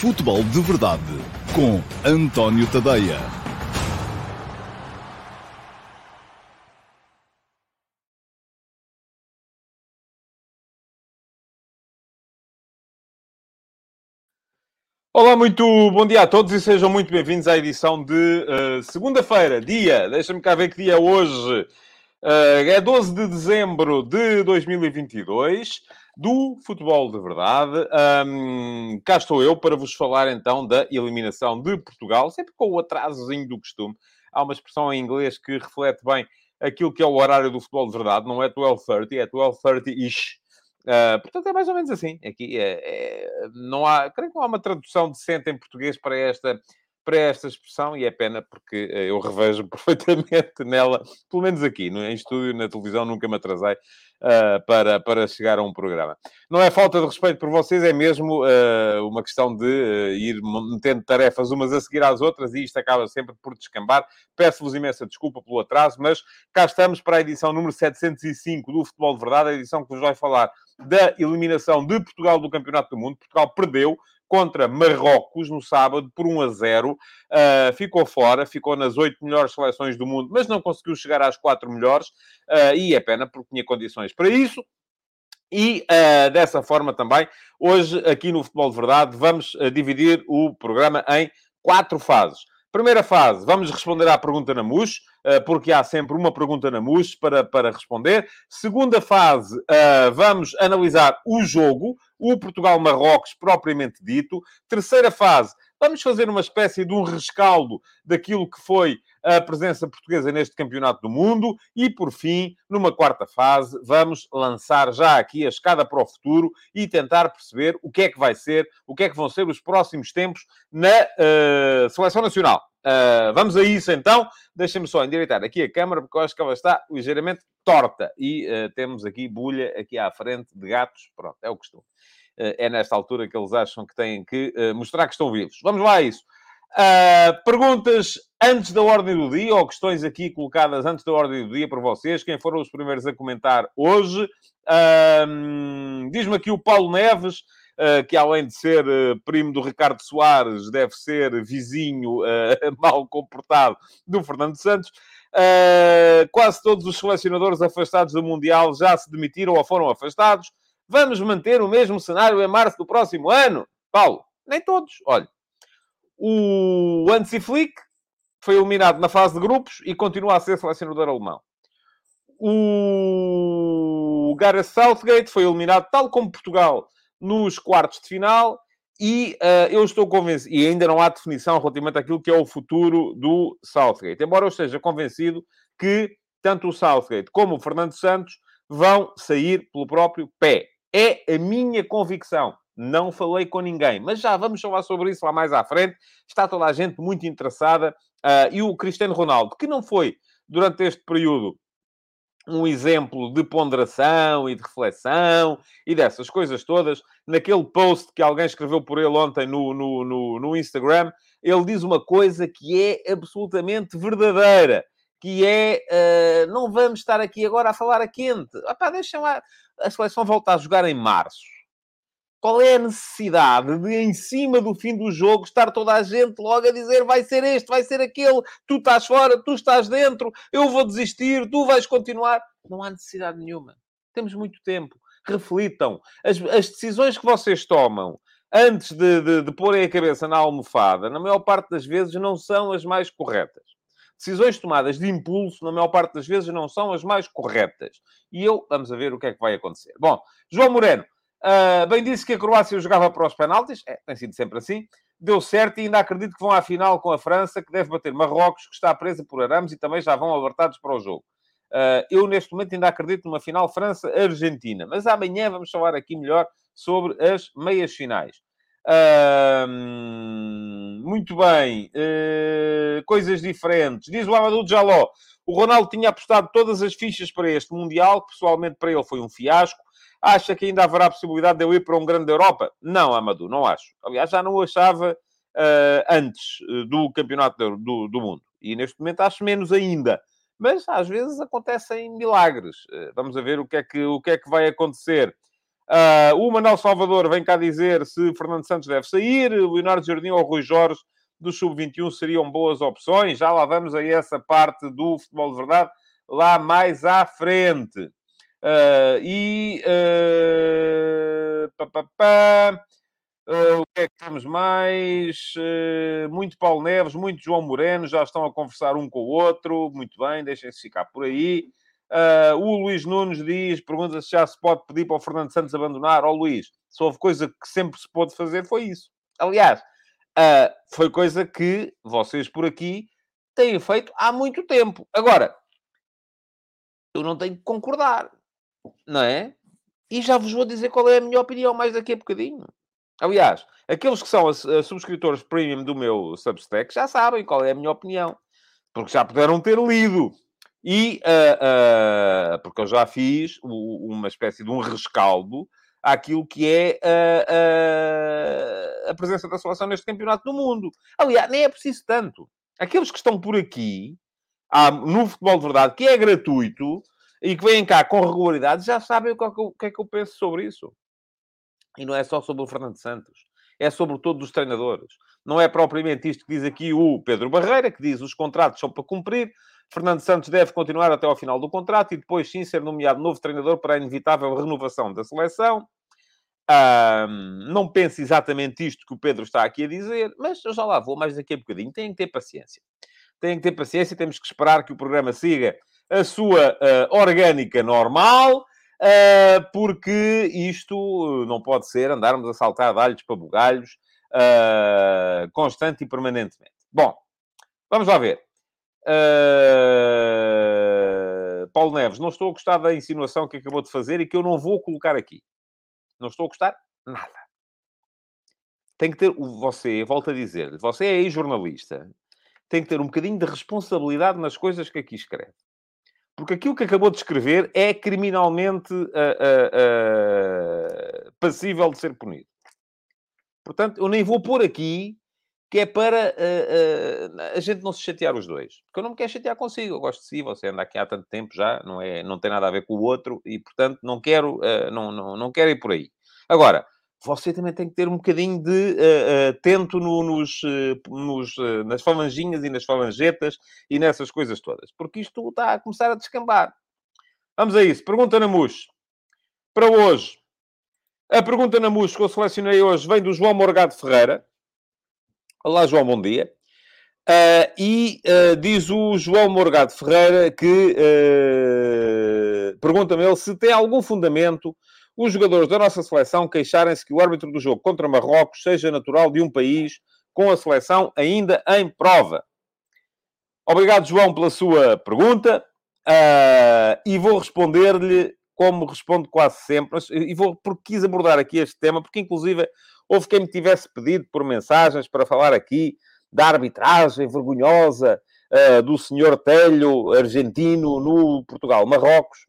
Futebol de Verdade com António Tadeia. Olá, muito bom dia a todos e sejam muito bem-vindos à edição de uh, segunda-feira, dia, deixa-me cá ver que dia é hoje. Uh, é 12 de dezembro de 2022 do futebol de verdade. Um, cá estou eu para vos falar então da eliminação de Portugal, sempre com o atrasozinho do costume. Há uma expressão em inglês que reflete bem aquilo que é o horário do futebol de verdade, não é 12.30, é 12.30-ish. Uh, portanto, é mais ou menos assim. Aqui é, é, não há, creio que não há uma tradução decente em português para esta, para esta expressão e é pena porque uh, eu revejo perfeitamente nela, pelo menos aqui, no, em estúdio, na televisão, nunca me atrasei uh, para, para chegar a um programa. Não é falta de respeito por vocês, é mesmo uh, uma questão de uh, ir metendo tarefas umas a seguir às outras e isto acaba sempre por descambar. Peço-vos imensa desculpa pelo atraso, mas cá estamos para a edição número 705 do Futebol de Verdade, a edição que vos vai falar da eliminação de Portugal do Campeonato do Mundo. Portugal perdeu contra Marrocos no sábado por 1 a 0. Uh, ficou fora, ficou nas oito melhores seleções do mundo, mas não conseguiu chegar às quatro melhores. Uh, e é pena porque tinha condições para isso. E uh, dessa forma também, hoje aqui no Futebol de Verdade, vamos dividir o programa em quatro fases. Primeira fase, vamos responder à pergunta na MUS, porque há sempre uma pergunta na MUS para, para responder. Segunda fase, vamos analisar o jogo, o Portugal-Marrocos propriamente dito. Terceira fase, vamos fazer uma espécie de um rescaldo daquilo que foi a presença portuguesa neste Campeonato do Mundo. E, por fim, numa quarta fase, vamos lançar já aqui a escada para o futuro e tentar perceber o que é que vai ser, o que é que vão ser os próximos tempos na uh, Seleção Nacional. Uh, vamos a isso então. Deixem-me só endireitar aqui a câmara, porque eu acho que ela está ligeiramente torta. E uh, temos aqui bulha aqui à frente de gatos. Pronto, é o costume. Uh, é nesta altura que eles acham que têm que mostrar que estão vivos. Vamos lá a isso. perguntas antes da ordem do dia, ou questões aqui colocadas antes da ordem do dia para vocês. Quem foram os primeiros a comentar hoje? Diz-me aqui o Paulo Neves. Uh, que além de ser uh, primo do Ricardo Soares, deve ser vizinho uh, mal comportado do Fernando Santos. quase todos os selecionadores afastados do Mundial já se demitiram ou foram afastados. Vamos manter o mesmo cenário em março do próximo ano? Paulo, nem todos. Olha, o Hansi Flick foi eliminado na fase de grupos e continua a ser selecionador alemão. O Gareth Southgate foi eliminado, tal como Portugal, nos quartos de final e uh, eu estou convencido, e ainda não há definição relativamente àquilo que é o futuro do Southgate, embora eu esteja convencido que tanto o Southgate como o Fernando Santos vão sair pelo próprio pé. É a minha convicção. Não falei com ninguém, mas já vamos falar sobre isso lá mais à frente. Está toda a gente muito interessada. Uh, e o Cristiano Ronaldo, que não foi, durante este período, um exemplo de ponderação e de reflexão e dessas coisas todas. Naquele post que alguém escreveu por ele ontem no, no, no, no Instagram, ele diz uma coisa que é absolutamente verdadeira, que é, uh, não vamos estar aqui agora a falar a quente. Epá, deixem lá, a seleção volta a jogar em março. Qual é a necessidade de, em cima do fim do jogo, estar toda a gente logo a dizer vai ser este, vai ser aquele, tu estás fora, tu estás dentro, eu vou desistir, tu vais continuar? Não há necessidade nenhuma. Temos muito tempo. Reflitam. As, as decisões que vocês tomam antes de, de, de porem a cabeça na almofada, na maior parte das vezes, não são as mais corretas. Decisões tomadas de impulso, na maior parte das vezes, não são as mais corretas. E eu, vamos a ver o que é que vai acontecer. Bom, João Moreno, Uh, bem disse que a Croácia jogava para os penaltis, é, tem sido sempre assim. Deu certo e ainda acredito que vão à final com a França, que deve bater Marrocos, que está presa por arames e também já vão alertados para o jogo. Uh, eu, neste momento, ainda acredito numa final França-Argentina. Mas amanhã vamos falar aqui melhor sobre as meias finais. Uh, muito bem. Uh, coisas diferentes. Diz o Amadou Jaló. O Ronaldo tinha apostado todas as fichas para este Mundial, que pessoalmente para ele foi um fiasco. Acha que ainda haverá possibilidade de eu ir para um grande Europa? Não, Amadou, não acho. Aliás, já não o achava uh, antes eh, do Campeonato do, do, Mundo. E neste momento acho menos ainda. Mas às vezes acontecem milagres. Uh, vamos ver o que é que, o que, é que vai acontecer. Uh, o Manuel Salvador vem cá dizer se Fernando Santos deve sair, Leonardo Jardim ou Rui Jorge do Sub-21 seriam boas opções. Já lá vamos a essa parte do futebol de verdade, lá mais à frente. Uh, e... Uh, pá, pá, pá. Uh, o que é que temos mais? Uh, muito Paulo Neves, muito João Moreno, já estão a conversar um com o outro. Muito bem, deixem-se ficar por aí. Uh, o Luís Nunes diz, pergunta se já se pode pedir para o Fernando Santos abandonar. Ó oh, Luís, se houve coisa que sempre se pôde fazer, foi isso. Aliás, uh, foi coisa que vocês por aqui têm feito há muito tempo. Agora, eu não tenho que concordar, não é? E já vos vou dizer qual é a minha opinião mais daqui a bocadinho. Aliás, aqueles que são as, as subscritores premium do meu Substack já sabem qual é a minha opinião, porque já puderam ter lido. E uh, uh, porque eu já fiz uma espécie de um rescaldo àquilo que é uh, a presença da seleção neste campeonato do mundo. Aliás, nem é preciso tanto. Aqueles que estão por aqui, há, no futebol de verdade, que é gratuito e que vêm cá com regularidade, já sabem o que, é que, eu, que é que eu penso sobre isso. E não é só sobre o Fernando Santos. É sobre todos os treinadores. Não é propriamente isto que diz aqui o Pedro Barreira, que diz os contratos são para cumprir, Fernando Santos deve continuar até ao final do contrato e depois sim ser nomeado novo treinador para a inevitável renovação da seleção. Um, não pense exatamente isto que o Pedro está aqui a dizer, mas eu já lá vou mais daqui a bocadinho. Tem que ter paciência. Tem que ter paciência, temos que esperar que o programa siga a sua uh, orgânica normal, uh, porque isto não pode ser andarmos a saltar alhos para bugalhos uh, constante e permanentemente. Bom, vamos lá ver. Uh... Paulo Neves, não estou a gostar da insinuação que acabou de fazer e que eu não vou colocar aqui. Não estou a gostar nada. Tem que ter, você, volto a dizer, você é jornalista, tem que ter um bocadinho de responsabilidade nas coisas que aqui escreve. Porque aquilo que acabou de escrever é criminalmente uh, uh, passível de ser punido. Portanto, eu nem vou pôr aqui que é para uh, uh, a gente não se chatear os dois. Porque eu não me quero chatear consigo, eu gosto de si, você anda aqui há tanto tempo já, não, é, não tem nada a ver com o outro, e portanto não quero, uh, não, não, não quero ir por aí. Agora, você também tem que ter um bocadinho de tento no, nos, nos, nas falanginhas e nas falangetas e nessas coisas todas, porque isto está a começar a descambar. Vamos a isso. Pergunta na MUS. Para hoje, a pergunta na MUS que eu selecionei hoje vem do João Morgado Ferreira, Olá, João, bom dia. Uh, e uh, diz o João Morgado Ferreira que uh, pergunta-me ele se tem algum fundamento os jogadores da nossa seleção queixarem-se que o árbitro do jogo contra Marrocos seja natural de um país com a seleção ainda em prova. Obrigado, João, pela sua pergunta e vou responder-lhe como respondo quase sempre, e vou, porque quis abordar aqui este tema, porque inclusive Houve quem me tivesse pedido por mensagens para falar aqui da arbitragem vergonhosa uh, do senhor Telho, argentino, no Portugal-Marrocos.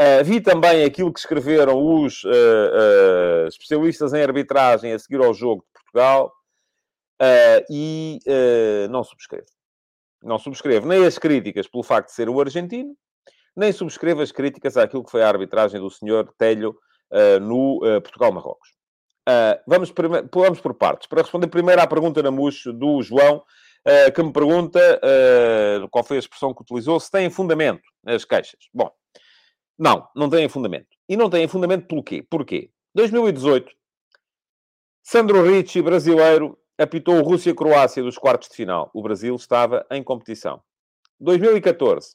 Uh, vi também aquilo que escreveram os uh, especialistas em arbitragem a seguir ao jogo de Portugal e não subscrevo. Não subscrevo nem as críticas pelo facto de ser o argentino, nem subscrevo as críticas àquilo que foi a arbitragem do senhor Telho no Portugal-Marrocos. Uh, vamos, vamos por partes. Para responder primeiro à pergunta na MUS do João, uh, que me pergunta uh, qual foi a expressão que utilizou, se tem fundamento as queixas. Bom, não, não tem fundamento. E não tem fundamento pelo quê? Porquê? 2018, Sandro Ricci, brasileiro, apitou Rússia-Croácia dos quartos de final. O Brasil estava em competição. 2014,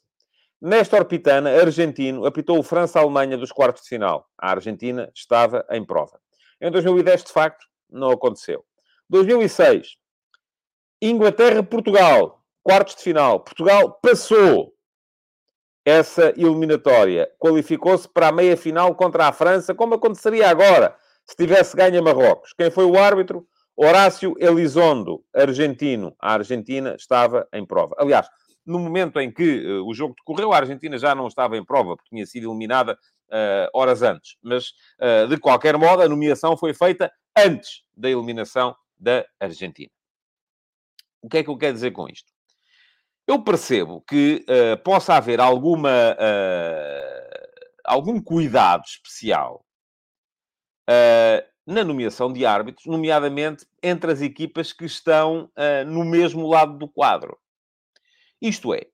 Néstor Pitana, argentino, apitou França-Alemanha dos quartos de final. A Argentina estava em prova. Em 2010, de facto, não aconteceu. 2006, Inglaterra-Portugal, quartos de final. Portugal passou essa eliminatória. Qualificou-se para a meia-final contra a França, como aconteceria agora, se tivesse ganho a Marrocos. Quem foi o árbitro? Horácio Elizondo, argentino. A Argentina estava em prova. Aliás, no momento em que uh, o jogo decorreu, a Argentina já não estava em prova, porque tinha sido eliminada horas antes. Mas, uh, de qualquer modo, a nomeação foi feita antes da eliminação da Argentina. O que é que eu quero dizer com isto? Eu percebo que uh, possa haver alguma, algum cuidado especial uh, na nomeação de árbitros, nomeadamente entre as equipas que estão uh, no mesmo lado do quadro. Isto é,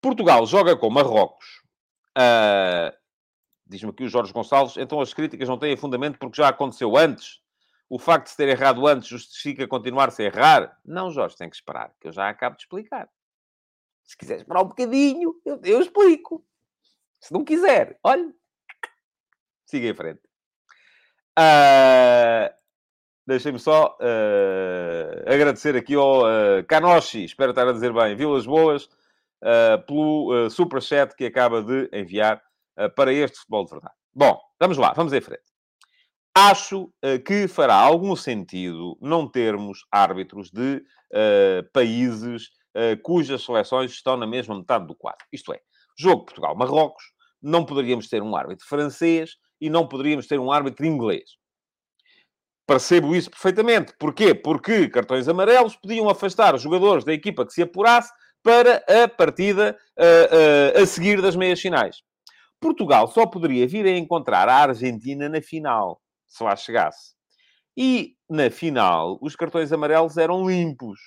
Portugal joga com Marrocos. Diz-me aqui o Jorge Gonçalves, então as críticas não têm fundamento porque já aconteceu antes. O facto de se ter errado antes justifica continuar-se a errar? Não, Jorge, tem que esperar, que eu já acabo de explicar. Se quiser esperar um bocadinho, eu, eu explico. Se não quiser, olha, siga em frente. Uh, Deixem-me só uh, agradecer aqui ao uh, Canoshi, espero estar a dizer bem, Vilas Boas, uh, pelo uh, superchat que acaba de enviar para este futebol de verdade. Bom, vamos lá, vamos em frente. Acho que fará algum sentido não termos árbitros de países cujas seleções estão na mesma metade do quadro. Isto é, jogo Portugal-Marrocos, não poderíamos ter um árbitro francês e não poderíamos ter um árbitro inglês. Percebo isso perfeitamente. Porquê? Porque cartões amarelos podiam afastar os jogadores da equipa que se apurasse para a partida uh, uh, a seguir das meias finais. Portugal só poderia vir a encontrar a Argentina na final, se lá chegasse. E na final, os cartões amarelos eram limpos.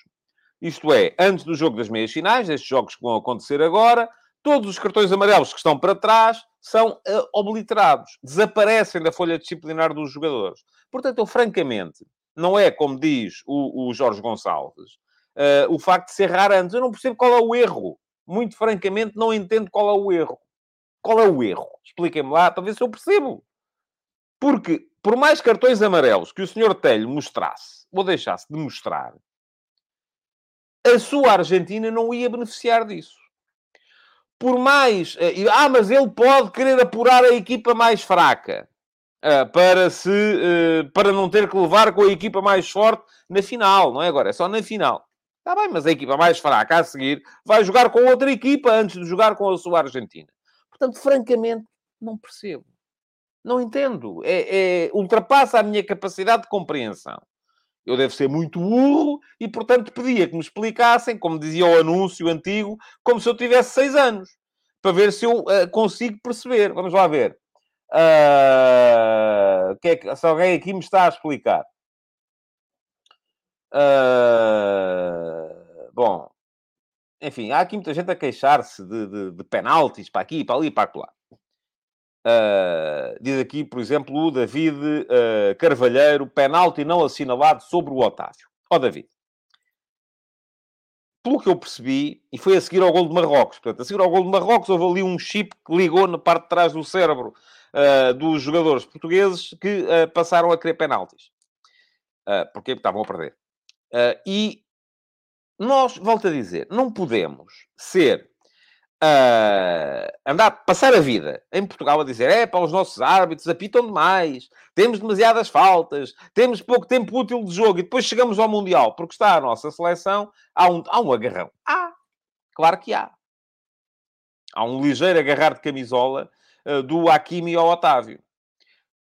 Isto é, antes do jogo das meias finais, estes jogos que vão acontecer agora, todos os cartões amarelos que estão para trás são uh, obliterados, desaparecem da folha disciplinar dos jogadores. Portanto, eu francamente, não é como diz o, o Jorge Gonçalves, uh, o facto de ser raro antes. Eu não percebo qual é o erro. Muito francamente, não entendo qual é o erro. Qual é o erro? Expliquem-me lá para ver se eu percebo. Porque, por mais cartões amarelos que o senhor Telho mostrasse, ou deixasse de mostrar, a sua Argentina não ia beneficiar disso por mais. Eh, ah, mas ele pode querer apurar a equipa mais fraca eh, para, se, eh, para não ter que levar com a equipa mais forte na final, não é agora? É só na final. Está bem, mas a equipa mais fraca a seguir vai jogar com outra equipa antes de jogar com a sua Argentina. Portanto, francamente, não percebo. Não entendo. É, é, ultrapassa a minha capacidade de compreensão. Eu devo ser muito burro e, portanto, pedia que me explicassem, como dizia o anúncio antigo, como se eu tivesse seis anos, para ver se eu uh, consigo perceber. Vamos lá ver. Uh, que é que, se alguém aqui me está a explicar. Uh, bom, enfim, há aqui muita gente a queixar-se de, de, de penaltis para aqui, para ali, para lá. Uh, diz aqui, por exemplo, o David uh, Carvalheiro, penalti não assinalado sobre o Otávio. Ó oh, David, pelo que eu percebi, e foi a seguir ao gol de Marrocos, portanto, a seguir ao gol de Marrocos houve ali um chip que ligou na parte de trás do cérebro uh, dos jogadores portugueses que passaram a querer penaltis. porque estavam a perder. e nós, volto a dizer, não podemos ser uh, andar, passar a vida em Portugal a dizer é para os nossos árbitros apitam demais, temos demasiadas faltas, temos pouco tempo útil de jogo e depois chegamos ao Mundial porque está a nossa seleção, há um, há um agarrão. Há, claro que há. Há um ligeiro agarrar de camisola uh, do Hakimi ao Otávio.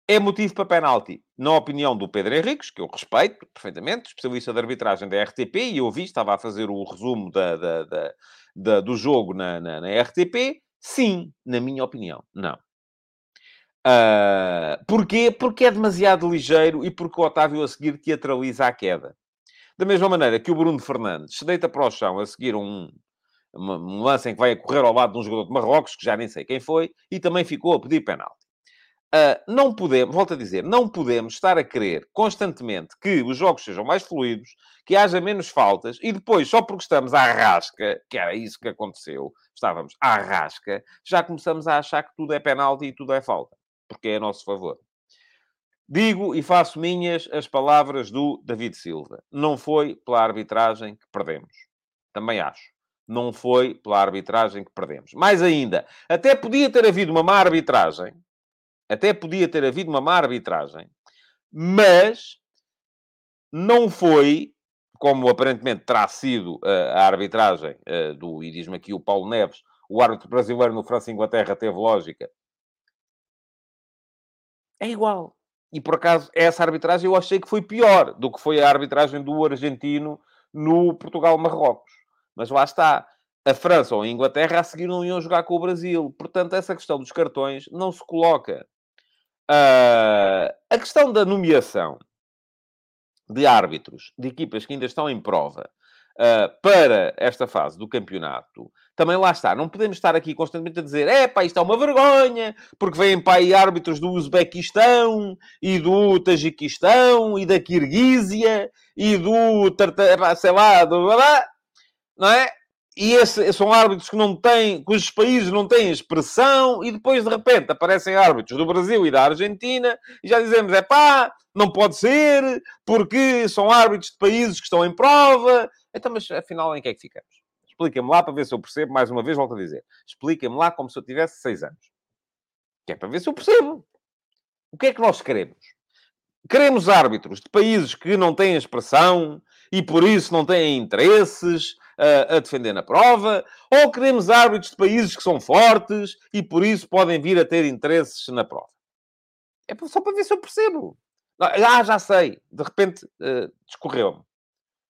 É motivo para penalti, na opinião do Pedro Henriques, que eu respeito perfeitamente, especialista de arbitragem da RTP, e eu vi, estava a fazer o resumo da, da, da, da, do jogo na, na, na, RTP? Sim, na minha opinião, não. Uh, porquê? Porque é demasiado ligeiro e porque o Otávio a seguir teatraliza a queda. Da mesma maneira que o Bruno Fernandes se deita para o chão a seguir um, um lance em que vai correr ao lado de um jogador de Marrocos, que já nem sei quem foi, e também ficou a pedir penalti. Uh, não podemos, volto a dizer, não podemos estar a querer constantemente que os jogos sejam mais fluidos, que haja menos faltas, e depois, só porque estamos à rasca, que era isso que aconteceu, estávamos à rasca, já começamos a achar que tudo é penalti e tudo é falta, porque é a nosso favor. Digo e faço minhas as palavras do David Silva. Não foi pela arbitragem que perdemos. Também acho. Não foi pela arbitragem que perdemos. Mais ainda, até podia ter havido uma má arbitragem até podia ter havido uma má arbitragem, mas não foi, como aparentemente terá sido eh, a arbitragem eh, do, e diz-me aqui o Paulo Neves, o árbitro brasileiro no França-Inglaterra teve lógica. É igual. E por acaso, essa arbitragem eu achei que foi pior do que foi a arbitragem do argentino no Portugal-Marrocos. Mas lá está. A França ou a Inglaterra a seguir não iam jogar com o Brasil. Portanto, essa questão dos cartões não se coloca. Uh, a questão da nomeação de árbitros de equipas que ainda estão em prova uh, para esta fase do campeonato, também lá está. Não podemos estar aqui constantemente a dizer é pá, isto é uma vergonha, porque vêm para aí árbitros do Uzbequistão e do Tajiquistão e da Kirguísia e do, sei lá, do... Não é? E esse, são árbitros que não têm, cujos países não têm expressão, e depois de repente aparecem árbitros do Brasil e da Argentina, e já dizemos, é pá, não pode ser, porque são árbitros de países que estão em prova. Então, mas afinal, em que é que ficamos? Expliquem-me lá para ver se eu percebo, mais uma vez volto a dizer. Expliquem-me lá como se eu tivesse seis anos. Que é para ver se eu percebo. O que é que nós queremos? Queremos árbitros de países que não têm expressão e por isso não têm interesses a, defender na prova, ou queremos árbitros de países que são fortes e por isso podem vir a ter interesses na prova. É só para ver se eu percebo. Ah, já sei. De repente, uh, discorreu-me.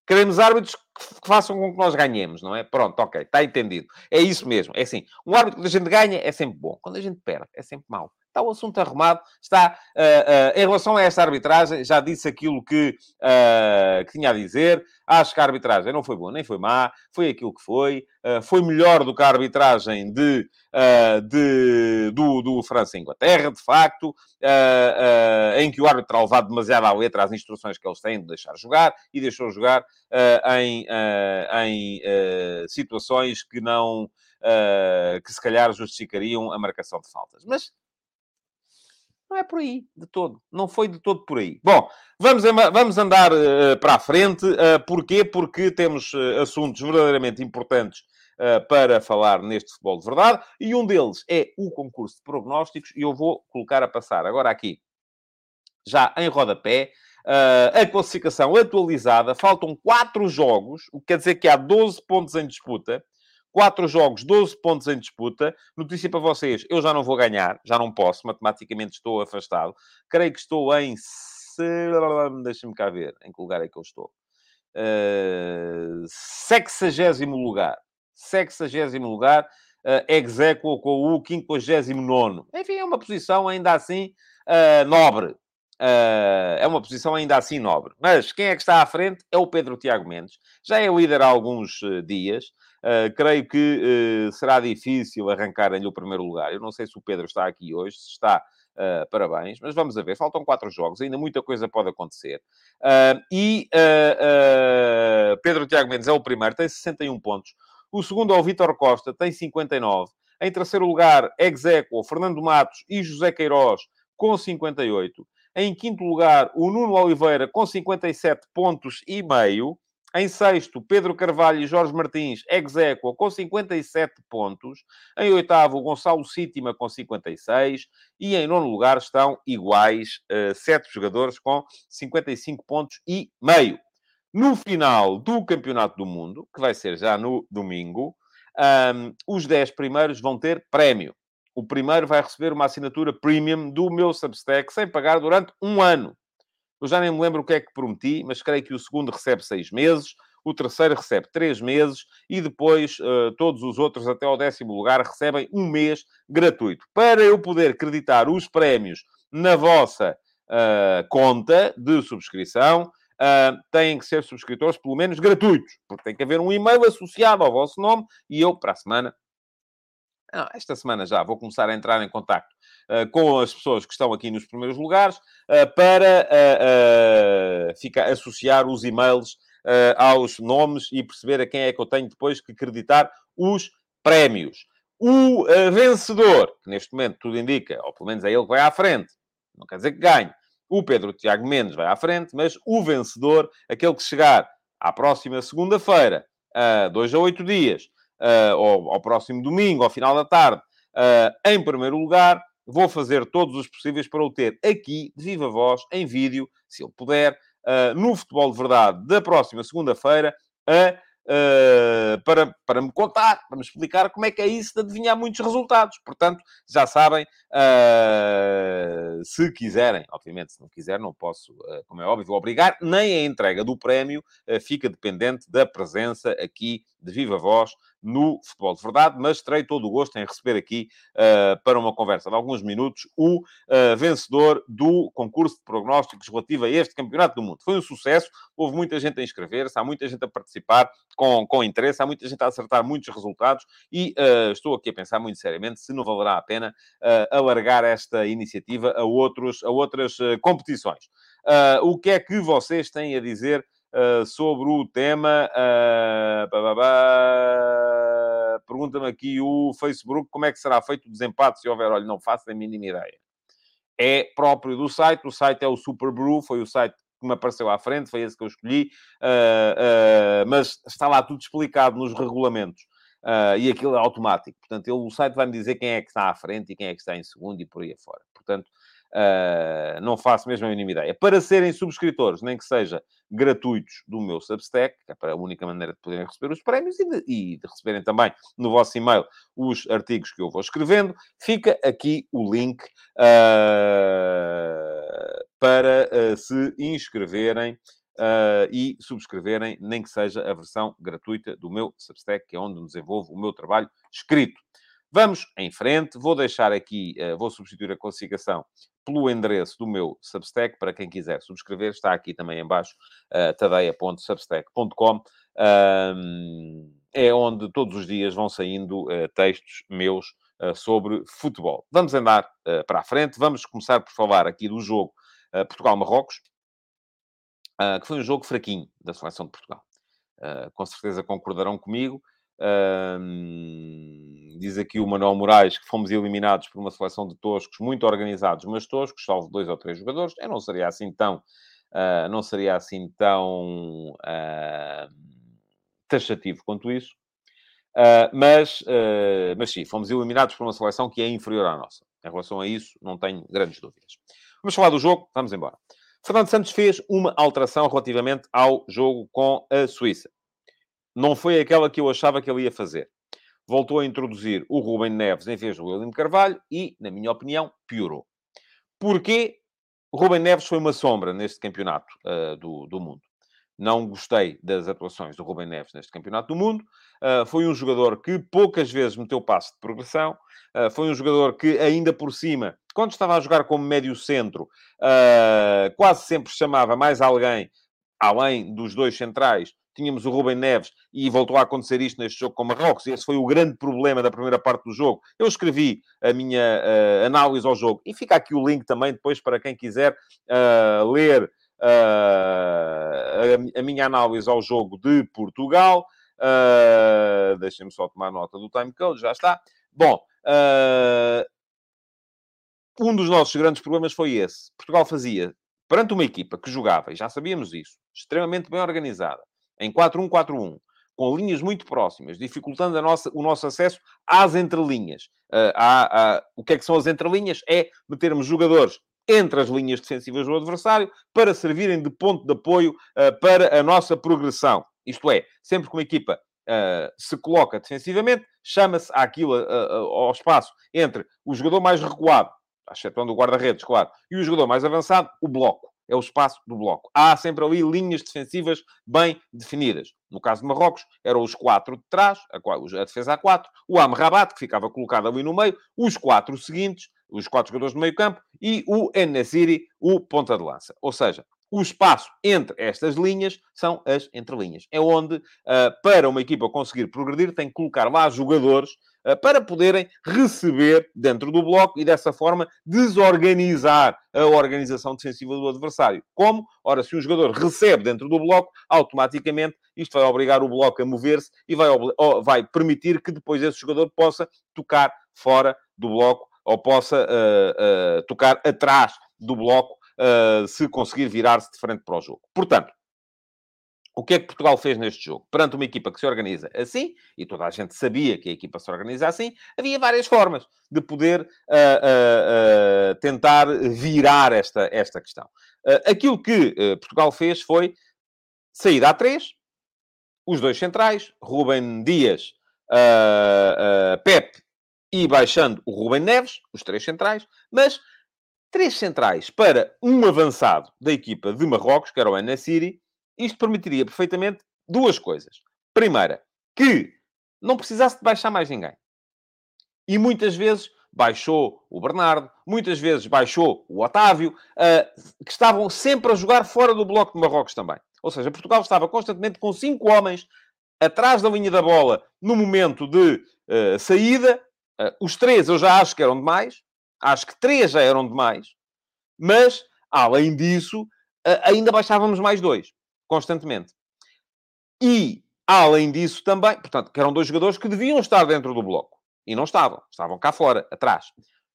Queremos árbitros que façam com que nós ganhemos, não é? Pronto, ok, está entendido. É isso mesmo. É assim, um árbitro que a gente ganha é sempre bom. Quando a gente perde, é sempre mau está o assunto arrumado. Está, uh, uh, em relação a esta arbitragem, já disse aquilo que, uh, que, tinha a dizer. Acho que a arbitragem não foi boa nem foi má, foi aquilo que foi. foi melhor do que a arbitragem de, de do, do França-Inglaterra, de facto, em que o árbitro levado demasiado à letra as instruções que eles têm de deixar jogar e deixou jogar em, em situações que não. que se calhar justificariam a marcação de faltas. Mas não é por aí, de todo. Não foi de todo por aí. Bom, vamos, vamos andar uh, para a frente. Uh, porquê? Porque temos uh, assuntos verdadeiramente importantes para falar neste futebol de verdade. E um deles é o concurso de prognósticos. E eu vou colocar a passar agora aqui, já em rodapé, a classificação atualizada. Faltam quatro jogos, o que quer dizer que há 12 pontos em disputa. 4 jogos, 12 pontos em disputa. Notícia para vocês, eu já não vou ganhar, já não posso, matematicamente estou afastado. Creio que estou em... Deixa-me cá ver em que lugar é que eu estou. Uh, sexagésimo lugar. Sexagésimo lugar. Uh, exequo com o 59. Enfim, é uma posição ainda assim uh, nobre. Uh, é uma posição ainda assim nobre. Mas quem é que está à frente é o Pedro Tiago Mendes. Já é líder há alguns dias. Uh, creio que uh, será difícil arrancarem-lhe o primeiro lugar. Eu não sei se o Pedro está aqui hoje, se está, uh, parabéns, mas vamos a ver. Faltam quatro jogos, ainda muita coisa pode acontecer. e Pedro Tiago Mendes é o primeiro, tem 61 pontos. O segundo é o Vítor Costa, tem 59. Em terceiro lugar, Execo, Fernando Matos e José Queiroz, com 58. Em quinto lugar, o Nuno Oliveira, com 57 pontos e meio. Em sexto, Pedro Carvalho e Jorge Martins, ex com 57 pontos. Em oitavo, Gonçalo Sítima, com 56. E em nono lugar estão iguais, uh, sete jogadores com 55 pontos e meio. No final do Campeonato do Mundo, que vai ser já no domingo, um, os 10 primeiros vão ter prémio. O primeiro vai receber uma assinatura premium do meu Substack sem pagar durante um ano. Eu já nem me lembro o que é que prometi, mas creio que o segundo recebe seis meses, o terceiro recebe três meses e depois uh, todos os outros, até ao décimo lugar, recebem um mês gratuito. Para eu poder acreditar os prémios na vossa uh, conta de subscrição, uh, têm que ser subscritores pelo menos gratuitos, porque tem que haver um e-mail associado ao vosso nome e eu, para a semana, não, esta semana já vou começar a entrar em contato uh, com as pessoas que estão aqui nos primeiros lugares uh, para uh, ficar, associar os e-mails aos nomes e perceber a quem é que eu tenho depois que acreditar os prémios. O vencedor, que neste momento tudo indica, ou pelo menos é ele que vai à frente, não quer dizer que ganhe. O Pedro Tiago Mendes vai à frente, mas o vencedor, aquele que chegar à próxima segunda-feira, dois a oito dias, uh, ao, ao, próximo domingo, ao final da tarde, uh, em primeiro lugar. Vou fazer todos os possíveis para o ter aqui, de viva voz, em vídeo, se ele puder, uh, no Futebol de Verdade da próxima segunda-feira, para, para me contar, para me explicar como é que é isso de adivinhar muitos resultados. Portanto, já sabem, se quiserem, obviamente, se não quiser, não posso, como é óbvio, obrigar, nem a entrega do prémio fica dependente da presença aqui de viva voz no Futebol de Verdade, mas terei todo o gosto em receber aqui, uh, para uma conversa de alguns minutos, o uh, vencedor do concurso de prognósticos relativo a este Campeonato do Mundo. Foi um sucesso, houve muita gente a inscrever-se, há muita gente a participar com, com interesse, há muita gente a acertar muitos resultados e uh, estou aqui a pensar muito seriamente se não valerá a pena alargar esta iniciativa a, outros, a outras competições. o que é que vocês têm a dizer uh, sobre o tema. Uh, Pergunta-me aqui o Facebook como é que será feito o desempate se houver. Olha, não faço a mínima ideia. É próprio do site. O site é o Super Brew, foi o site que me apareceu à frente, foi esse que eu escolhi, uh, uh, mas está lá tudo explicado nos regulamentos. Uh, e aquilo é automático. Portanto, ele, o site vai-me dizer quem é que está à frente e quem é que está em segundo e por aí afora. Portanto, Uh, não faço mesmo a mínima ideia. Para serem subscritores, nem que seja gratuitos do meu Substack, que é a única maneira de poderem receber os prémios e de, e de receberem também no vosso e-mail os artigos que eu vou escrevendo, fica aqui o link uh, para uh, se inscreverem. Uh, e subscreverem, nem que seja a versão gratuita do meu Substack, que é onde desenvolvo o meu trabalho escrito. Vamos em frente, vou deixar aqui, uh, vou substituir a classificação pelo endereço do meu Substack, para quem quiser subscrever, está aqui também embaixo, uh, tadeia.substack.com, uh, é onde todos os dias vão saindo uh, textos meus uh, sobre futebol. Vamos andar para a frente, vamos começar por falar aqui do jogo Portugal-Marrocos, que foi um jogo fraquinho da seleção de Portugal. com certeza concordarão comigo, diz aqui o Manuel Moraes que fomos eliminados por uma seleção de toscos muito organizados, mas toscos, salvo dois ou três jogadores. Eu não seria assim tão, uh, não seria assim tão uh, taxativo quanto isso. Uh, mas, mas sim, fomos eliminados por uma seleção que é inferior à nossa. Em relação a isso, não tenho grandes dúvidas. Vamos falar do jogo, vamos embora. Fernando Santos fez uma alteração relativamente ao jogo com a Suíça não foi aquela que eu achava que ele ia fazer. Voltou a introduzir o Rubem Neves em vez do William Carvalho e, na minha opinião, piorou. Porquê? Rubem Neves foi uma sombra neste campeonato uh, do, do mundo. Não gostei das atuações do Rubem Neves neste Campeonato do Mundo. Uh, foi um jogador que poucas vezes meteu passo de progressão. Uh, foi um jogador que, ainda por cima, quando estava a jogar como médio-centro, uh, quase sempre chamava mais alguém, além dos dois centrais, tínhamos o Rubem Neves e voltou a acontecer isto neste jogo com Marrocos. Esse foi o grande problema da primeira parte do jogo. Eu escrevi a minha uh, análise ao jogo e fica aqui o link também depois para quem quiser uh, ler uh, a, a, minha análise ao jogo de Portugal. Uh, Deixem-me só tomar nota do timecode, já está. Bom, um dos nossos grandes problemas foi esse. Portugal fazia perante uma equipa que jogava, e já sabíamos isso, extremamente bem organizada, em 4-1-4-1, com linhas muito próximas, dificultando nossa, o nosso acesso às entrelinhas. Uh, há, há, o que é que são as entrelinhas? É metermos jogadores entre as linhas defensivas do adversário para servirem de ponto de apoio uh, para a nossa progressão. Isto é, sempre que uma equipa uh, se coloca defensivamente, chama-se aquilo ao espaço entre o jogador mais recuado, excetuando o guarda-redes, claro, e o jogador mais avançado, o bloco é o espaço do bloco. Há sempre ali linhas defensivas bem definidas. No caso de Marrocos, eram os quatro de trás, a, defesa a quatro, o Amrabat, que ficava colocado ali no meio, os quatro seguintes, os quatro jogadores do meio campo, e o Enesiri, o ponta de lança. Ou seja, o espaço entre estas linhas são as entrelinhas. É onde, uh, para uma equipa conseguir progredir, tem que colocar lá jogadores para poderem receber dentro do bloco e, dessa forma, desorganizar a organização defensiva do adversário. Como? Ora, se um jogador recebe dentro do bloco, automaticamente isto vai obrigar o bloco a mover-se e vai, vai, permitir que depois esse jogador possa tocar fora do bloco ou possa uh, tocar atrás do bloco uh, se conseguir virar-se de frente para o jogo. Portanto, o que é que Portugal fez neste jogo? Perante uma equipa que se organiza assim, e toda a gente sabia que a equipa se organiza assim, havia várias formas de poder uh, uh, uh, tentar virar esta, esta questão. aquilo que Portugal fez foi sair a três, os dois centrais, Rubem Dias, Pep e baixando o Rubem Neves, os três centrais, mas três centrais para um avançado da equipa de Marrocos, que era o Anassiri, isto permitiria perfeitamente duas coisas. Primeira, que não precisasse de baixar mais ninguém. E muitas vezes baixou o Bernardo, muitas vezes baixou o Otávio, uh, que estavam sempre a jogar fora do bloco de Marrocos também. Ou seja, Portugal estava constantemente com cinco homens atrás da linha da bola no momento de uh, saída. Uh, os três eu já acho que eram demais. Acho que três já eram demais. Mas, além disso, uh, ainda baixávamos mais dois, constantemente. E, além disso, também, portanto, que eram dois jogadores que deviam estar dentro do bloco. E não estavam. Estavam cá fora, atrás.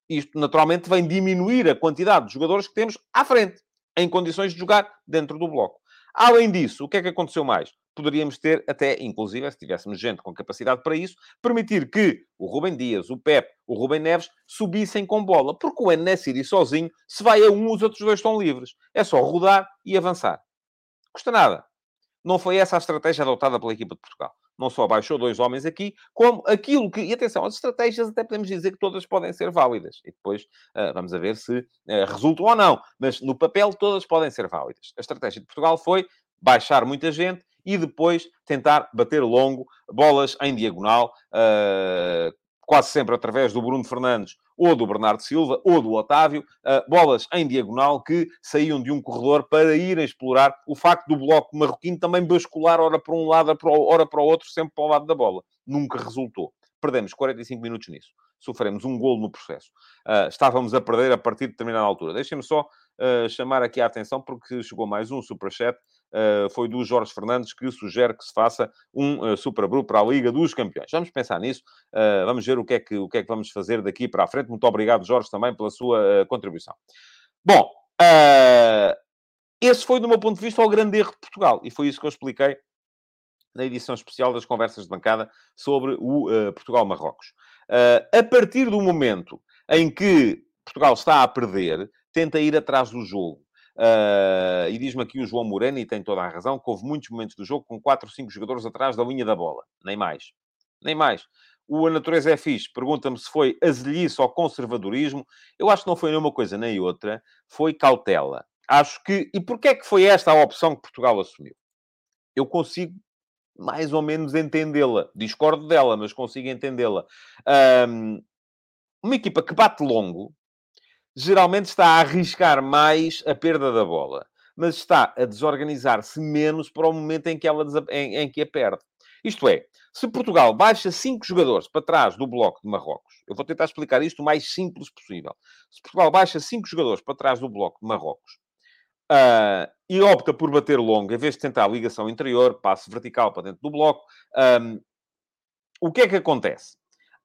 Isto, naturalmente, vem diminuir a quantidade de jogadores que temos à frente, em condições de jogar dentro do bloco. Além disso, o que é que aconteceu mais? Poderíamos ter até, inclusive, se tivéssemos gente com capacidade para isso, permitir que o Rubem Dias, o Pep, o Rubem Neves subissem com bola. Porque o Enesiri sozinho, se vai a um, os outros dois estão livres. É só rodar e avançar. Custa nada. Não foi essa a estratégia adotada pela equipa de Portugal. Não só baixou dois homens aqui, como aquilo que... E atenção, as estratégias até podemos dizer que todas podem ser válidas. E depois uh, vamos a ver se uh, resultam ou não. Mas no papel todas podem ser válidas. A estratégia de Portugal foi baixar muita gente e depois tentar bater longo, bolas em diagonal, uh, quase sempre através do Bruno Fernandes ou do Bernardo Silva ou do Otávio, uh, bolas em diagonal que saíam de um corredor para irem explorar o facto do bloco marroquino também bascular ora para um lado, ora para o outro, sempre para o lado da bola. Nunca resultou. Perdemos 45 minutos nisso. Sofremos um golo no processo. Uh, estávamos a perder a partir de determinada altura. Deixem-me só chamar aqui a atenção, porque chegou mais um superchat uh, foi do Jorge Fernandes, que sugere que se faça um uh, Super Group para a Liga dos Campeões. Vamos pensar nisso, uh, vamos ver o que, é que, o que é que vamos fazer daqui para a frente. Muito obrigado, Jorge, também pela sua contribuição. Bom, esse foi, do meu ponto de vista, o grande erro de Portugal, e foi isso que eu expliquei na edição especial das conversas de bancada sobre o Portugal-Marrocos. a partir do momento em que Portugal está a perder, tenta ir atrás do jogo. Uh, e diz-me aqui o João Moreno, e tem toda a razão, que houve muitos momentos do jogo com 4 ou 5 jogadores atrás da linha da bola. Nem mais. Nem mais. O A Natureza é fixe. Pergunta-me se foi azelice ou conservadorismo. Eu acho que não foi nenhuma coisa nem outra. Foi cautela. Acho que... E porquê é que foi esta a opção que Portugal assumiu? Eu consigo mais ou menos entendê-la. Discordo dela, mas consigo entendê-la. Um, uma equipa que bate longo, geralmente está a arriscar mais a perda da bola, mas está a desorganizar-se menos para o momento em que, ela em, em que a perde. Isto é, se Portugal baixa cinco jogadores para trás do bloco de Marrocos, eu vou tentar explicar isto o mais simples possível. Se Portugal baixa cinco jogadores para trás do bloco de Marrocos uh, e opta por bater longo, em vez de tentar a ligação interior, passe vertical para dentro do bloco, um, o que é que acontece?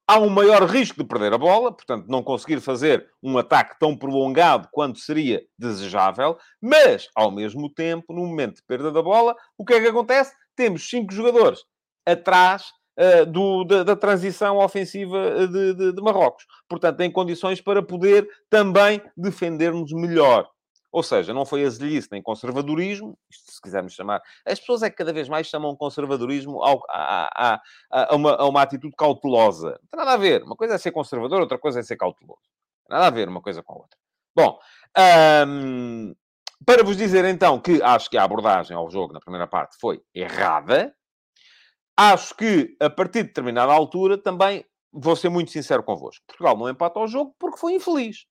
Há um maior risco de perder a bola, portanto, não conseguir fazer um ataque tão prolongado quanto seria desejável, mas, ao mesmo tempo, no momento de perda da bola, o que é que acontece? Temos cinco jogadores atrás uh, do, da, da, transição ofensiva de, de, de Marrocos. Portanto, em condições para poder também defender-nos melhor. Ou seja, não foi azelice nem conservadorismo, se quisermos chamar. As pessoas é que cada vez mais chamam conservadorismo ao, a, a, a, uma, a, uma, atitude cautelosa. Não tem nada a ver. Uma coisa é ser conservador, outra coisa é ser cauteloso. Não tem nada a ver uma coisa com a outra. Bom, hum, para vos dizer então que acho que a abordagem ao jogo na primeira parte foi errada, acho que a partir de determinada altura também vou ser muito sincero convosco. Portugal não empata ao jogo porque foi infeliz.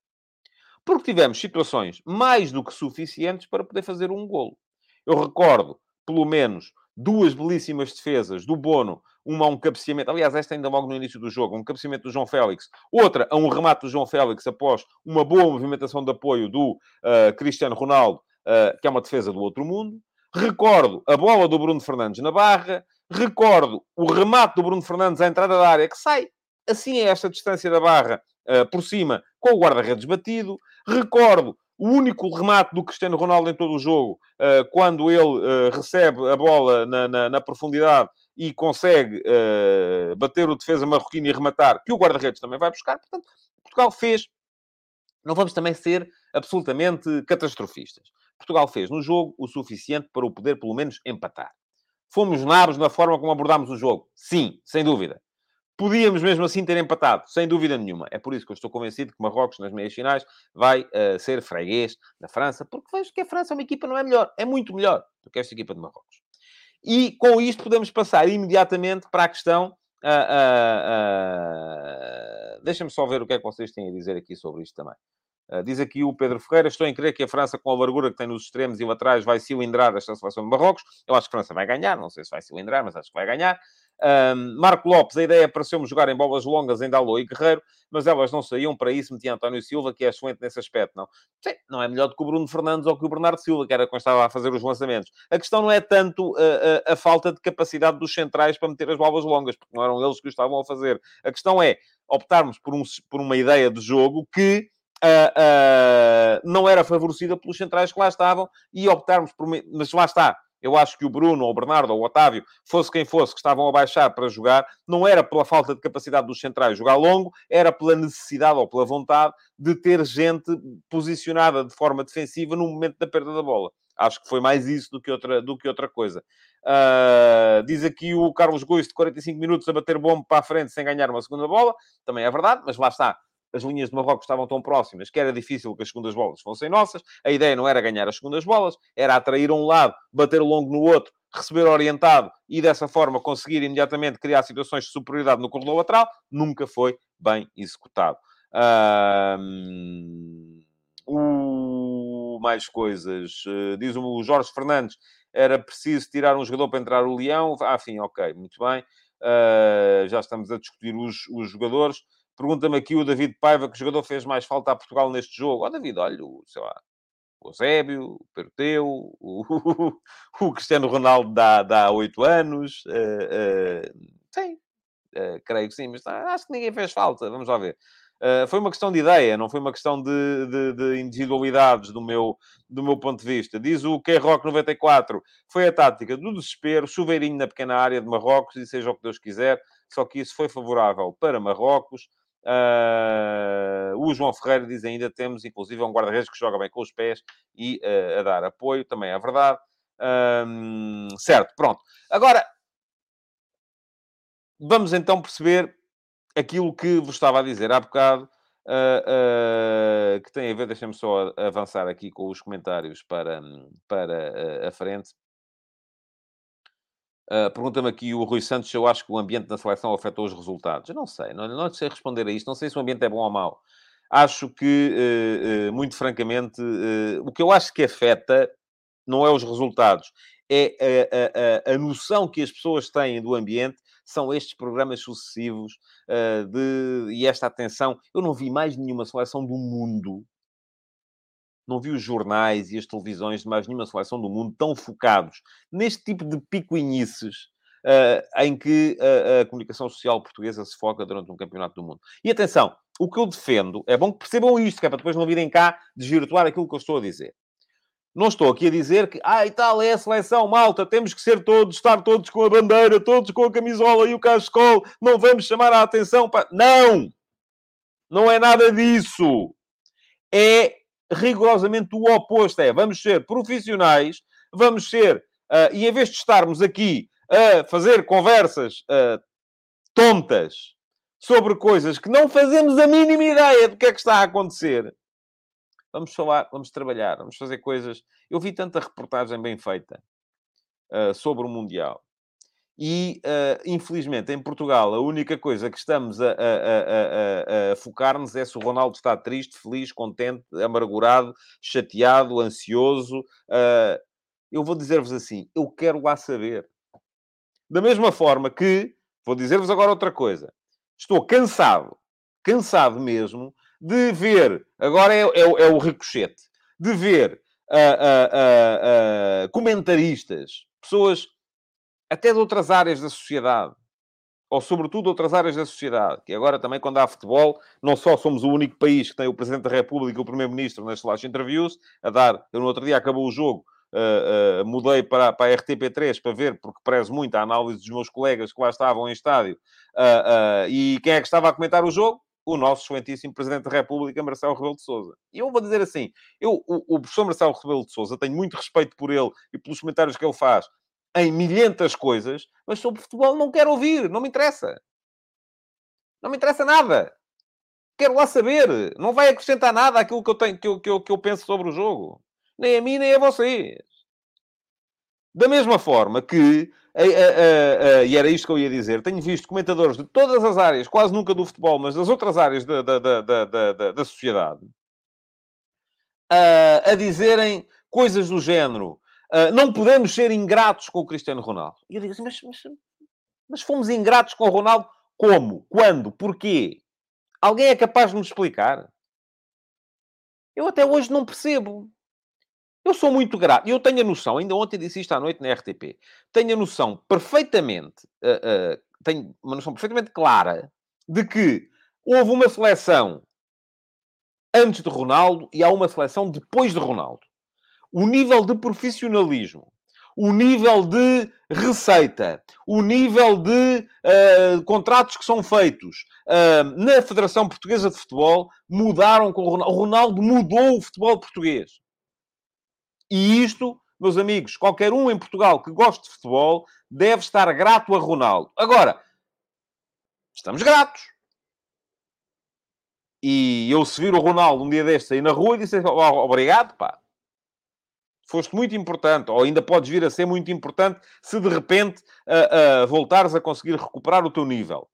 Porque tivemos situações mais do que suficientes para poder fazer um golo. Eu recordo, pelo menos, duas belíssimas defesas do Bono, uma a um cabeceamento, aliás, esta ainda logo no início do jogo, um cabeceamento do João Félix, outra a um remate do João Félix após uma boa movimentação de apoio do uh, Cristiano Ronaldo, uh, que é uma defesa do outro mundo. Recordo a bola do Bruno Fernandes na barra, recordo o remate do Bruno Fernandes à entrada da área, que sai assim a esta distância da barra, por cima, com o guarda-redes batido. Recordo o único remate do Cristiano Ronaldo em todo o jogo, uh, quando ele uh, recebe a bola na, na, na profundidade e consegue bater o defesa marroquino e rematar, que o guarda-redes também vai buscar. Portanto, Portugal fez. Não vamos também ser absolutamente catastrofistas. Portugal fez no jogo o suficiente para o poder, pelo menos, empatar. Fomos nabos na forma como abordámos o jogo? Sim, sem dúvida. Podíamos mesmo assim ter empatado, sem dúvida nenhuma. É por isso que eu estou convencido que Marrocos, nas meias finais, vai uh, ser freguês da França, porque vejo que a França é uma equipa, não é melhor, é muito melhor do que esta equipa de Marrocos. E com isto podemos passar imediatamente para a questão Uh, uh, Deixa-me só ver o que é que vocês têm a dizer aqui sobre isto também. Uh, diz aqui o Pedro Ferreira: Estou em crer que a França, com a largura que tem nos extremos e laterais, vai cilindrar esta seleção de Marrocos. Eu acho que a França vai ganhar, não sei se vai cilindrar, mas acho que vai ganhar. Um, Marco Lopes, a ideia pareceu-me jogar em bolas longas em Dalot e Guerreiro, mas elas não saíam para isso, metia António Silva, que é excelente nesse aspecto, não? Sim, não é melhor do que o Bruno Fernandes ou que o Bernardo Silva, que era quem estava a fazer os lançamentos. A questão não é tanto a, a, a falta de capacidade dos centrais para meter as bolas longas, porque não eram eles que o estavam a fazer. A questão é optarmos por, um, por uma ideia de jogo que Uh, uh, não era favorecida pelos centrais que lá estavam e optarmos por. Mas lá está, eu acho que o Bruno, ou o Bernardo, ou o Otávio, fosse quem fosse, que estavam a baixar para jogar, não era pela falta de capacidade dos centrais jogar longo, era pela necessidade ou pela vontade de ter gente posicionada de forma defensiva no momento da perda da bola. Acho que foi mais isso do que outra, do que outra coisa. Uh, diz aqui o Carlos Gois de 45 minutos a bater bomba para a frente sem ganhar uma segunda bola. Também é verdade, mas lá está as linhas de Marrocos estavam tão próximas que era difícil que as segundas bolas fossem nossas. A ideia não era ganhar as segundas bolas, era atrair um lado, bater longo no outro, receber orientado e dessa forma conseguir imediatamente criar situações de superioridade no corredor lateral. Nunca foi bem executado. Uh, mais coisas. Uh, diz o Jorge Fernandes, era preciso tirar um jogador para entrar o Leão. Ah, enfim, ok, muito bem. Uh, já estamos a discutir os, os jogadores. Pergunta-me aqui o David Paiva que jogador fez mais falta a Portugal neste jogo. Ó, oh, David, olha, sei lá, o Eusébio, o Perteu, o, o, Cristiano Ronaldo dá, 8 anos. Uh, uh, sim, uh, creio que sim, mas acho que ninguém fez falta. Vamos lá ver. foi uma questão de ideia, não foi uma questão de, de, de, individualidades do meu, do meu ponto de vista. Diz o K-Rock 94, foi a tática do desespero, chuveirinho na pequena área de Marrocos, e seja o que Deus quiser, só que isso foi favorável para Marrocos. Uh, o João Ferreira diz ainda temos, inclusive, um guarda-redes que joga bem com os pés e uh, a dar apoio, também é verdade. Certo, pronto. Agora, vamos então perceber aquilo que vos estava a dizer há bocado, uh, que tem a ver, deixem-me só avançar aqui com os comentários para, para a frente. Uh, Pergunta-me aqui o Rui Santos se eu acho que o ambiente da seleção afetou os resultados. Eu não sei, não, não sei responder a isto. Não sei se o ambiente é bom ou mau. Acho que, uh, uh, muito francamente, o que eu acho que afeta não é os resultados, é a, a, a, noção que as pessoas têm do ambiente. São estes programas sucessivos de, e esta atenção. Eu não vi mais nenhuma seleção do mundo não vi os jornais e as televisões de mais nenhuma seleção do mundo tão focados neste tipo de picuinhices uh, em que a, a, comunicação social portuguesa se foca durante um campeonato do mundo. E atenção, o que eu defendo, é bom que percebam isto, que é para depois não virem cá desvirtuar aquilo que eu estou a dizer. Não estou aqui a dizer que, ah, e tal, é a seleção, malta, temos que ser todos, estar todos com a bandeira, todos com a camisola e o cascol, não vamos chamar a atenção para... Não! Não é nada disso. É rigorosamente o oposto. É, vamos ser profissionais, vamos ser, uh, e em vez de estarmos aqui a fazer conversas uh, tontas sobre coisas que não fazemos a mínima ideia do que é que está a acontecer, vamos falar, vamos trabalhar, vamos fazer coisas. Eu vi tanta reportagem bem feita uh, sobre o Mundial. E, uh, infelizmente, em Portugal, a única coisa que estamos a, a, a, a focar-nos é se o Ronaldo está triste, feliz, contente, amargurado, chateado, ansioso. Uh, eu vou dizer-vos assim, eu quero lá saber. Da mesma forma que, vou dizer-vos agora outra coisa. Estou cansado, cansado mesmo, de ver, agora é, é, é o ricochete, de ver uh, comentaristas, pessoas até de outras áreas da sociedade, ou sobretudo outras áreas da sociedade, que agora também quando há futebol, não só somos o único país que tem o Presidente da República e o Primeiro-Ministro nas flash interviews, a dar, eu no outro dia acabou o jogo, uh, uh, mudei para, para a RTP3 para ver, porque prezo muito a análise dos meus colegas que lá estavam em estádio, uh, e quem é que estava a comentar o jogo? o nosso excelentíssimo Presidente da República, Marcelo Rebelo de Sousa. E eu vou dizer assim, eu, o, o professor Marcelo Rebelo de Sousa, tenho muito respeito por ele e pelos comentários que ele faz, em milhentas coisas, mas sobre futebol não quero ouvir, não me interessa. Não me interessa nada. Quero lá saber. Não vai acrescentar nada àquilo que eu, tenho, que eu, que eu, que eu penso sobre o jogo. Nem a mim, nem a vocês. Da mesma forma que, e era isto que eu ia dizer, tenho visto comentadores de todas as áreas, quase nunca do futebol, mas das outras áreas da, da, da, da, da sociedade, a dizerem coisas do género. Não podemos ser ingratos com o Cristiano Ronaldo. E eu digo assim, mas, mas, mas fomos ingratos com o Ronaldo como? Quando? Porquê? Alguém é capaz de me explicar? Eu até hoje não percebo. Eu sou muito grato. Eu tenho a noção, ainda ontem disse isto à noite na RTP, tenho a noção perfeitamente, uh, uh, tenho uma noção perfeitamente clara de que houve uma seleção antes de Ronaldo e há uma seleção depois de Ronaldo. O nível de profissionalismo, o nível de receita, o nível de uh, contratos que são feitos uh, na Federação Portuguesa de Futebol mudaram com o Ronaldo. O Ronaldo mudou o futebol português. E isto, meus amigos, qualquer um em Portugal que goste de futebol deve estar grato a Ronaldo. Agora, estamos gratos. E eu, se vir o Ronaldo um dia deste aí na rua, disse obrigado, pá. Foste muito importante, ou ainda podes vir a ser muito importante se de repente uh, uh, voltares a conseguir recuperar o teu nível.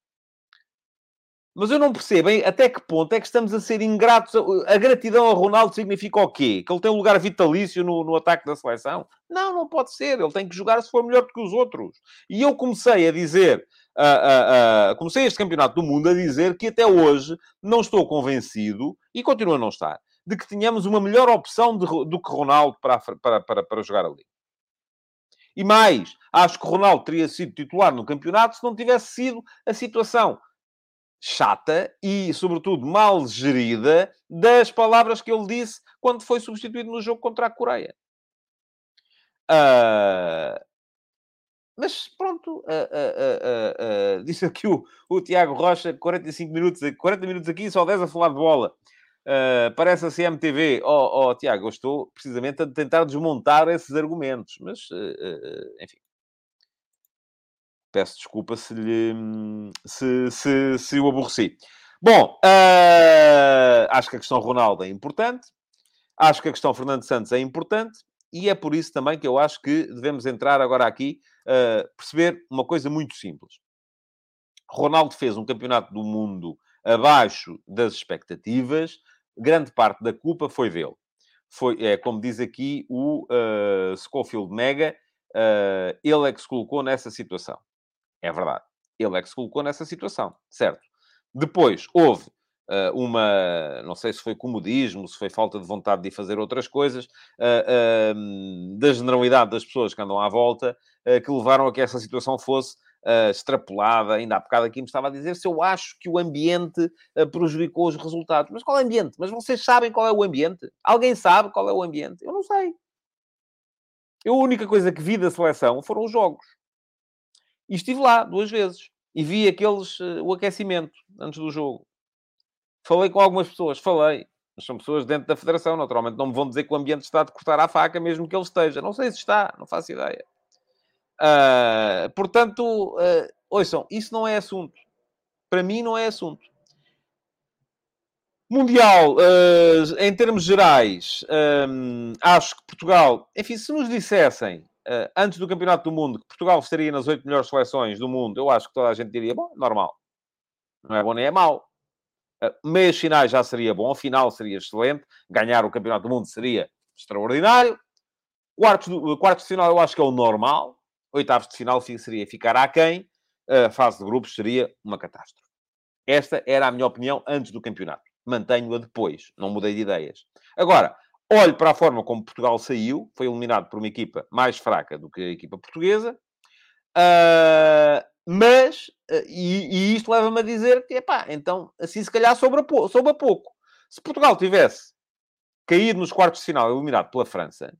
Mas eu não percebo hein, até que ponto é que estamos a ser ingratos. A gratidão a Ronaldo significa o quê? Que ele tem um lugar vitalício no, no ataque da seleção? Não, não pode ser. Ele tem que jogar se for melhor do que os outros. E eu comecei a dizer, uh, comecei este campeonato do mundo a dizer que até hoje não estou convencido, e continuo a não estar, de que tenhamos uma melhor opção de, do que Ronaldo para, para, para, para jogar ali. E mais, acho que Ronaldo teria sido titular no campeonato se não tivesse sido a situação chata e, sobretudo, mal gerida das palavras que ele disse quando foi substituído no jogo contra a Coreia. Uh... Mas pronto, uh, uh, disse aqui o, o Tiago Rocha, 45 minutos, 40 minutos aqui, só 10 a falar de bola. Parece a CMTV. Oh, oh, Tiago, eu estou precisamente a tentar desmontar esses argumentos, mas enfim. Peço desculpa se lhe se, se, se o aborreci. Bom, uh, acho que a questão Ronaldo é importante. Acho que a questão Fernando Santos é importante. E é por isso também que eu acho que devemos entrar agora aqui, uh, perceber uma coisa muito simples. Ronaldo fez um campeonato do mundo abaixo das expectativas. Grande parte da culpa foi dele. Foi, é, como diz aqui o uh, Schofield Mega, uh, ele é que se colocou nessa situação. É verdade. Ele é que se colocou nessa situação, certo? Depois, houve uh, uma... Não sei se foi comodismo, se foi falta de vontade de fazer outras coisas, uh, da generalidade das pessoas que andam à volta, que levaram a que essa situação fosse extrapolada. Ainda há bocado aqui me estava a dizer se eu acho que o ambiente prejudicou os resultados. Mas qual é o ambiente? Mas vocês sabem qual é o ambiente? Alguém sabe qual é o ambiente? Eu não sei. Eu, a única coisa que vi da seleção foram os jogos. E estive lá duas vezes. E vi aqueles, uh, o aquecimento antes do jogo. Falei com algumas pessoas, falei. Mas são pessoas dentro da federação, naturalmente. Não me vão dizer que o ambiente está de cortar à faca, mesmo que ele esteja. Não sei se está, não faço ideia. Uh, portanto, uh, ouçam, isso não é assunto. Para mim, não é assunto. Mundial, uh, em termos gerais, um, acho que Portugal, enfim, se nos dissessem uh, antes do Campeonato do Mundo, que Portugal estaria nas oito melhores seleções do mundo, eu acho que toda a gente diria, bom, normal. Não é bom nem é mau. Uh, meias finais já seria bom, final seria excelente, ganhar o Campeonato do Mundo seria extraordinário. Quartos, do, quartos de final eu acho que é o normal. Oitavos de final seria ficar aquém. A fase de grupos seria uma catástrofe. Esta era a minha opinião antes do campeonato. Mantenho-a depois. Não mudei de ideias. Agora, Olhe para a forma como Portugal saiu, foi eliminado por uma equipa mais fraca do que a equipa portuguesa, uh, mas, uh, e, e, isto leva-me a dizer que, epá, então, assim se calhar sobra, sobra pouco. Se Portugal tivesse caído nos quartos de final, eliminado pela França,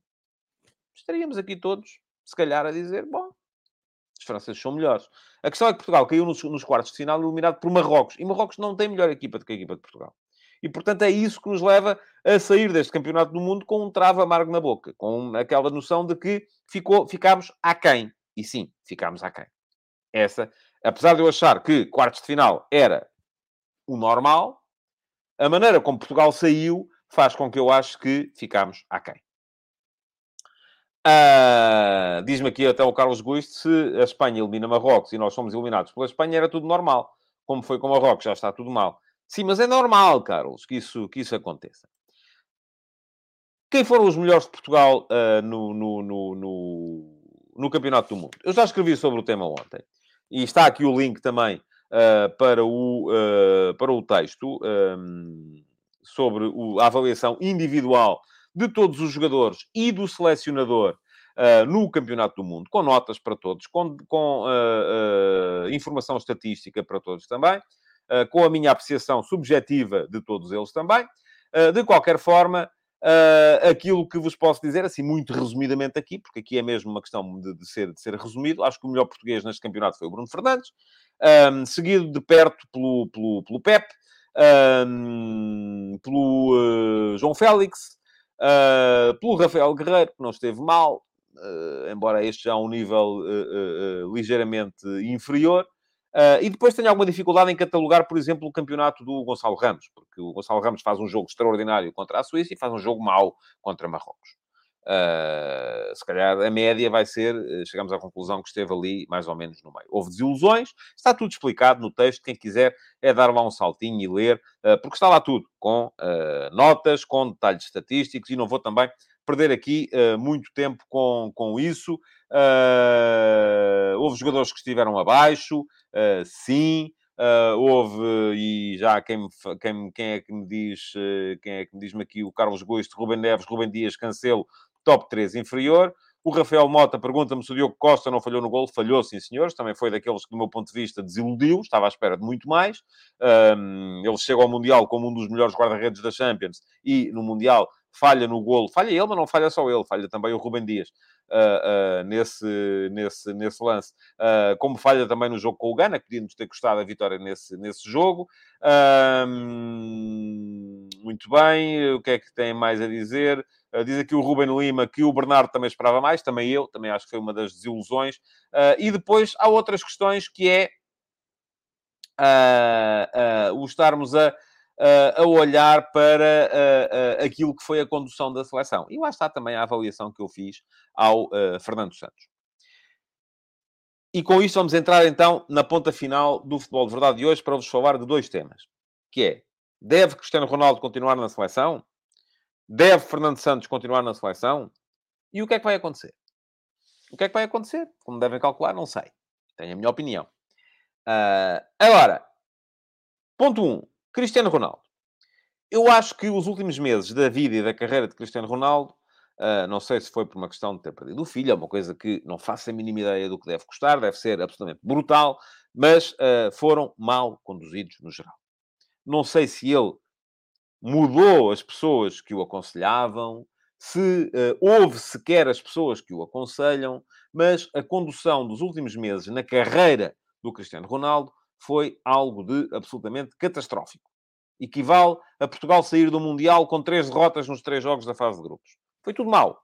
estaríamos aqui todos, se calhar, a dizer, bom, os franceses são melhores. A questão é que Portugal caiu nos, nos quartos de final, eliminado por Marrocos, e Marrocos não tem melhor equipa do que a equipa de Portugal. E, portanto, é isso que nos leva a sair deste campeonato do mundo com um travo amargo na boca, com aquela noção de que ficou, ficámos aquém. E sim, ficámos aquém. Essa, apesar de eu achar que quartos de final era o normal, a maneira como Portugal saiu faz com que eu ache que ficámos aquém. Uh, Diz-me aqui até o Carlos Guiste, se a Espanha elimina Marrocos e nós somos eliminados pela Espanha, era tudo normal. Como foi com Marrocos, já está tudo mal. Sim, mas é normal, Carlos, que isso, que isso aconteça. Quem foram os melhores de Portugal uh, no, no, no, no, no Campeonato do Mundo? Eu já escrevi sobre o tema ontem. E está aqui o link também uh, para, o, para o texto um, sobre o, a avaliação individual de todos os jogadores e do selecionador uh, no Campeonato do Mundo, com notas para todos, com, com uh, uh, informação estatística para todos também, com a minha apreciação subjetiva de todos eles também. de qualquer forma, aquilo que vos posso dizer, assim, muito resumidamente aqui, porque aqui é mesmo uma questão de, de ser, de ser resumido, acho que o melhor português neste campeonato foi o Bruno Fernandes, um, seguido de perto pelo, pelo, pelo Pep, um, pelo João Félix, Uh, pelo Rafael Guerreiro, que não esteve mal, uh, embora este já a um nível uh, ligeiramente inferior. e depois tenho alguma dificuldade em catalogar, por exemplo, o campeonato do Gonçalo Ramos, porque o Gonçalo Ramos faz um jogo extraordinário contra a Suíça e faz um jogo mau contra Marrocos. Uh, se calhar a média vai ser, uh, chegamos à conclusão que esteve ali mais ou menos no meio. Houve desilusões, está tudo explicado no texto. Quem quiser é dar lá um saltinho e ler, uh, porque está lá tudo, com notas, com detalhes estatísticos, e não vou também perder aqui muito tempo com, com isso. houve jogadores que estiveram abaixo, sim. Uh, houve, e já quem, quem, quem é que me diz, quem é que me diz-me aqui, o Carlos Gosto, Rubem Neves, Rubem Dias, Cancelo, top 3 inferior. O Rafael Mota pergunta-me se o Diogo Costa não falhou no gol. Falhou, sim, senhores. Também foi daqueles que, do meu ponto de vista, desiludiu. Estava à espera de muito mais. Um, ele chega ao Mundial como um dos melhores guarda-redes da Champions e, no Mundial, falha no golo. Falha ele, mas não falha só ele. Falha também o Rubem Dias uh, uh, nesse, nesse, nesse lance. Uh, como falha também no jogo com o Gana, que podíamos ter custado a vitória nesse, nesse jogo. muito bem. O que é que tem mais a dizer? Uh, diz aqui o Ruben Lima que o Bernardo também esperava mais, também eu, também acho que foi uma das desilusões. Uh, e depois há outras questões que é uh, o estarmos a, a olhar para aquilo que foi a condução da seleção. E lá está também a avaliação que eu fiz ao Fernando Santos. E com isto vamos entrar então na ponta final do Futebol de Verdade de hoje para vos falar de dois temas. Que é, deve Cristiano Ronaldo continuar na seleção? Deve Fernando Santos continuar na seleção? E o que é que vai acontecer? O que é que vai acontecer? Como devem calcular, não sei. Tenho a minha opinião. Uh, agora, ponto 1. Um, Cristiano Ronaldo. Eu acho que os últimos meses da vida e da carreira de Cristiano Ronaldo, uh, não sei se foi por uma questão de ter perdido o filho, é uma coisa que não faço a mínima ideia do que deve custar, deve ser absolutamente brutal, mas uh, foram mal conduzidos no geral. Não sei se ele mudou as pessoas que o aconselhavam, se uh, houve sequer as pessoas que o aconselham, mas a condução dos últimos meses na carreira do Cristiano Ronaldo foi algo de absolutamente catastrófico. Equivale a Portugal sair do Mundial com três derrotas nos três jogos da fase de grupos. Foi tudo mal.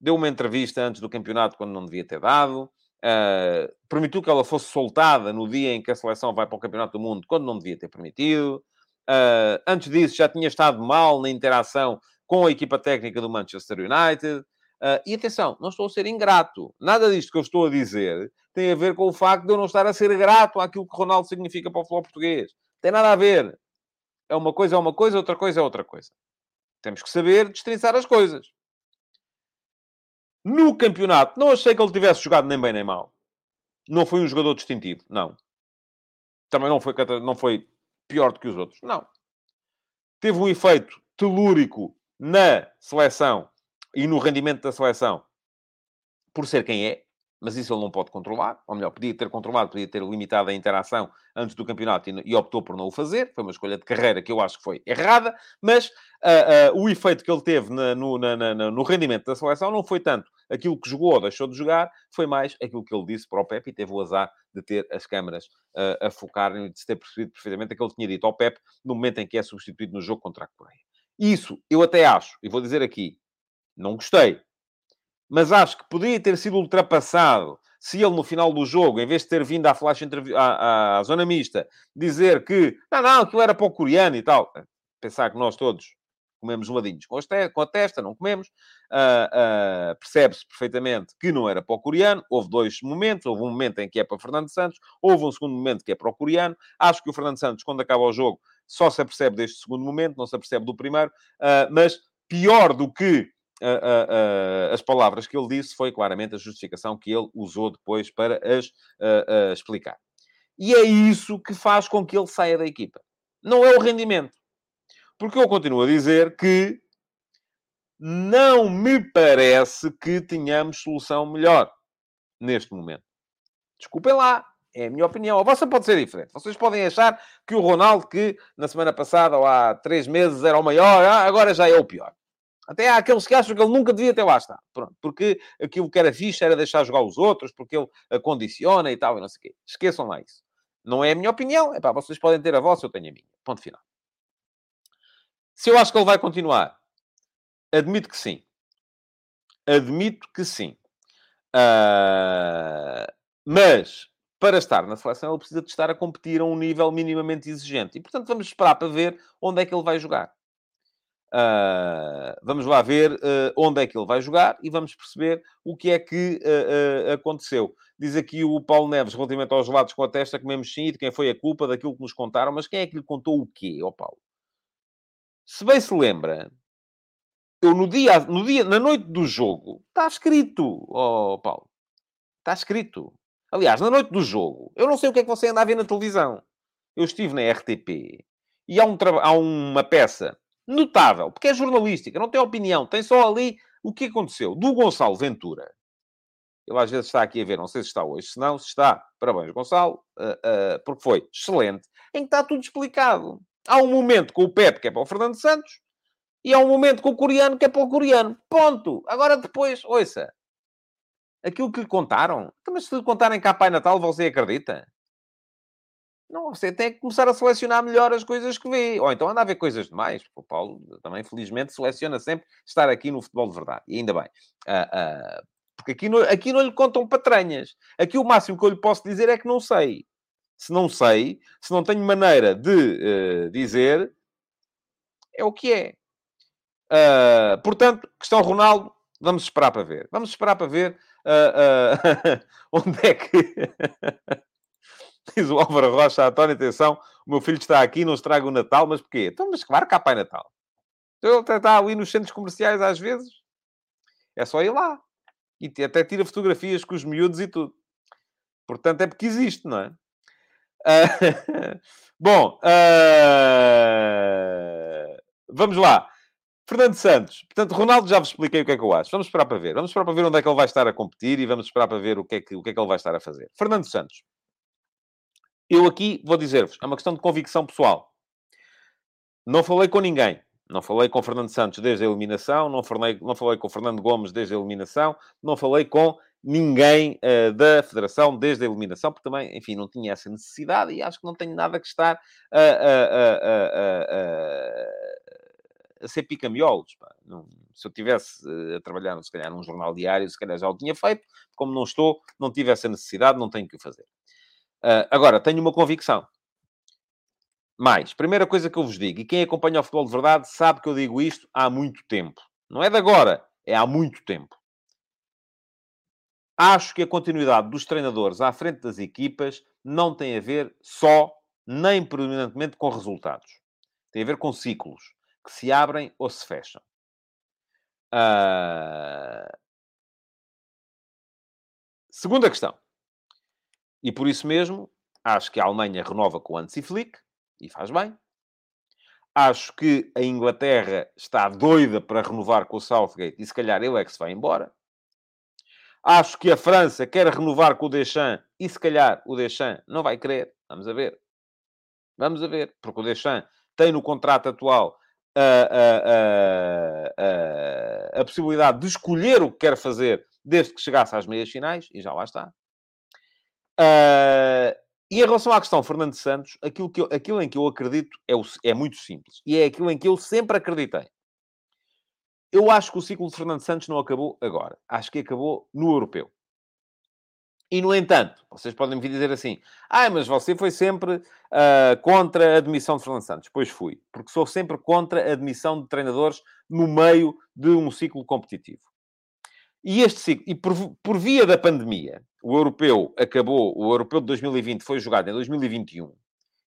Deu uma entrevista antes do campeonato quando não devia ter dado. Uh, permitiu que ela fosse soltada no dia em que a seleção vai para o Campeonato do Mundo quando não devia ter permitido. Uh, antes disso, já tinha estado mal na interação com a equipa técnica do Manchester United. Uh, e atenção, não estou a ser ingrato. Nada disto que eu estou a dizer tem a ver com o facto de eu não estar a ser grato àquilo que Ronaldo significa para o futebol português. Tem nada a ver. É uma coisa é uma coisa, outra coisa é outra coisa. Temos que saber destrinçar as coisas. No campeonato, não achei que ele tivesse jogado nem bem nem mal. Não foi um jogador distintivo, não. Também não foi, não foi pior do que os outros. Não. Teve um efeito telúrico na seleção e no rendimento da seleção por ser quem é, mas isso ele não pode controlar. Ou melhor, podia ter controlado, podia ter limitado a interação antes do campeonato e, e optou por não o fazer. Foi uma escolha de carreira que eu acho que foi errada, mas uh, uh, o efeito que ele teve na, no, na, na, no rendimento da seleção não foi tanto aquilo que jogou ou deixou de jogar, foi mais aquilo que ele disse para o Pepe e teve o azar de ter as câmaras uh, a focarem e de se ter percebido perfeitamente aquilo que ele tinha dito ao Pepe no momento em que é substituído no jogo contra a Coreia. Isso eu até acho, e vou dizer aqui, não gostei, mas acho que poderia ter sido ultrapassado se ele, no final do jogo, em vez de ter vindo à flash à, à, zona mista, dizer que não, não, aquilo era para o coreano e tal. Pensar que nós todos comemos geladinhos com, com a testa, não comemos. Uh, uh, Percebe-se perfeitamente que não era para o coreano. Houve dois momentos. Houve um momento em que é para Fernando Santos. Houve um segundo momento que é para o coreano. Acho que o Fernando Santos, quando acaba o jogo, só se apercebe deste segundo momento, não se apercebe do primeiro. Uh, mas pior do que as palavras que ele disse foi claramente a justificação que ele usou depois para as explicar. E é isso que faz com que ele saia da equipa. Não é o rendimento. Porque eu continuo a dizer que não me parece que tenhamos solução melhor neste momento. Desculpem lá, é a minha opinião. A vossa pode ser diferente. Vocês podem achar que o Ronaldo, que na semana passada ou há três meses era o maior, ah, agora já é o pior. Até há aqueles que acham que ele nunca devia ter lá estado. Pronto, porque aquilo que era fixe era deixar jogar os outros, porque ele condiciona e tal, e não sei o quê. Esqueçam lá isso. Não é a minha opinião. É pá, vocês podem ter a vossa, eu tenho a minha. Ponto final. Se eu acho que ele vai continuar, admito que sim. Admito que sim. Uh, mas, para estar na seleção, ele precisa de estar a competir a um nível minimamente exigente. E, portanto, vamos esperar para ver onde é que ele vai jogar. Uh, vamos lá ver uh, onde é que ele vai jogar e vamos perceber o que é que uh, aconteceu. Diz aqui o Paulo Neves, relativamente aos gelados com a testa, comemos sim, de quem foi a culpa daquilo que nos contaram, mas quem é que lhe contou o quê, ó Paulo? Se bem se lembra, eu no dia, no dia, na noite do jogo, está escrito, oh, Paulo. Está escrito. Aliás, na noite do jogo, eu não sei o que é que você anda a ver na televisão. Eu estive na RTP e há, um, há uma peça notável, porque é jornalística, não tem opinião, tem só ali o que aconteceu. Do Gonçalo Ventura. Ele às vezes está aqui a ver, não sei se está hoje, se não, se está, parabéns, Gonçalo, uh, uh, porque foi excelente, em que está tudo explicado. Há um momento com o Pepe, que é para o Fernando Santos, e há um momento com o coreano, que é para o coreano. Ponto. Agora depois, ouça. Aquilo que lhe contaram. Então, mas se lhe contarem cá Pai Natal, você acredita? Não, você tem que começar a selecionar melhor as coisas que vê. Ou então anda a ver coisas demais. O Paulo também, felizmente, seleciona sempre estar aqui no futebol de verdade. E ainda bem. Uh, uh, porque aqui, aqui não lhe contam patranhas. Aqui o máximo que eu lhe posso dizer é que não sei se não sei, se não tenho maneira de uh, dizer, é o que é. Uh, portanto, questão Ronaldo, vamos esperar para ver. Vamos esperar para ver uh, onde é que. Diz o Álvaro Rocha, António, atenção, o meu filho está aqui, não estraga o Natal, mas porquê? Então, mas claro que há Pai Natal. Então, ele está ali nos centros comerciais às vezes. É só ir lá. E até tira fotografias com os miúdos e tudo. Portanto, é porque existe, não é? bom, uh, vamos lá. Fernando Santos. Portanto, Ronaldo já vos expliquei o que é que eu acho. Vamos esperar para ver. Vamos esperar para ver onde é que ele vai estar a competir e vamos esperar para ver o que é que, o que, é que ele vai estar a fazer. Fernando Santos. Eu aqui vou dizer-vos, é uma questão de convicção pessoal. Não falei com ninguém. Não falei com Fernando Santos desde a eliminação, não falei, não falei com Fernando Gomes desde a eliminação, não falei com ninguém uh, da Federação desde a eliminação, porque também, enfim, não tinha essa necessidade e acho que não tenho nada que estar a, a, a, a ser pica-miolos. Se eu tivesse uh, a trabalhar, se calhar, num jornal diário, se calhar já o tinha feito. Como não estou, não tive essa necessidade, não tenho que o fazer. Uh, agora, tenho uma convicção. Mais, primeira coisa que eu vos digo, e quem acompanha o futebol de verdade sabe que eu digo isto há muito tempo. Não é de agora, é há muito tempo. Acho que a continuidade dos treinadores à frente das equipas não tem a ver só, nem predominantemente, com resultados. Tem a ver com ciclos que se abrem ou se fecham. Uh... Segunda questão. E por isso mesmo, acho que a Alemanha renova com o Hansi Flick, e faz bem. Acho que a Inglaterra está doida para renovar com o Southgate, e se calhar ele é que se vai embora. Acho que a França quer renovar com o Deschamps e se calhar o Deschamps não vai querer. Vamos a ver. Vamos a ver. Porque o Deschamps tem no contrato atual a, a, a, a, possibilidade de escolher o que quer fazer desde que chegasse às meias finais e já lá está. Uh, e em relação à questão Fernando Santos, aquilo, que eu, aquilo em que eu acredito é, o, é muito simples. E é aquilo em que eu sempre acreditei. Eu acho que o ciclo de Fernando Santos não acabou agora. Acho que acabou no europeu. E, no entanto, vocês podem me dizer assim: ah, mas você foi sempre uh, contra a admissão de Fernando Santos. Pois fui, porque sou sempre contra a admissão de treinadores no meio de um ciclo competitivo. E este ciclo, e por, por via da pandemia, o europeu acabou, o europeu de 2020 foi jogado em 2021,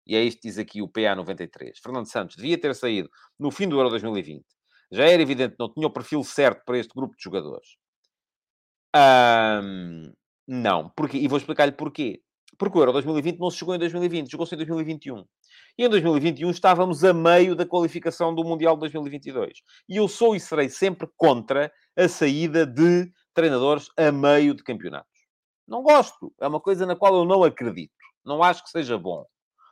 e é isto que diz aqui o PA 93. Fernando Santos devia ter saído no fim do Euro 2020. Já era evidente que não tinha o perfil certo para este grupo de jogadores. Um, não. Porquê? E vou explicar-lhe porquê. Porque o Euro 2020 não se jogou em 2020, jogou-se em 2021. E em 2021 estávamos a meio da qualificação do Mundial de 2022. E eu sou e serei sempre contra a saída de treinadores a meio de campeonatos. Não gosto. É uma coisa na qual eu não acredito. Não acho que seja bom.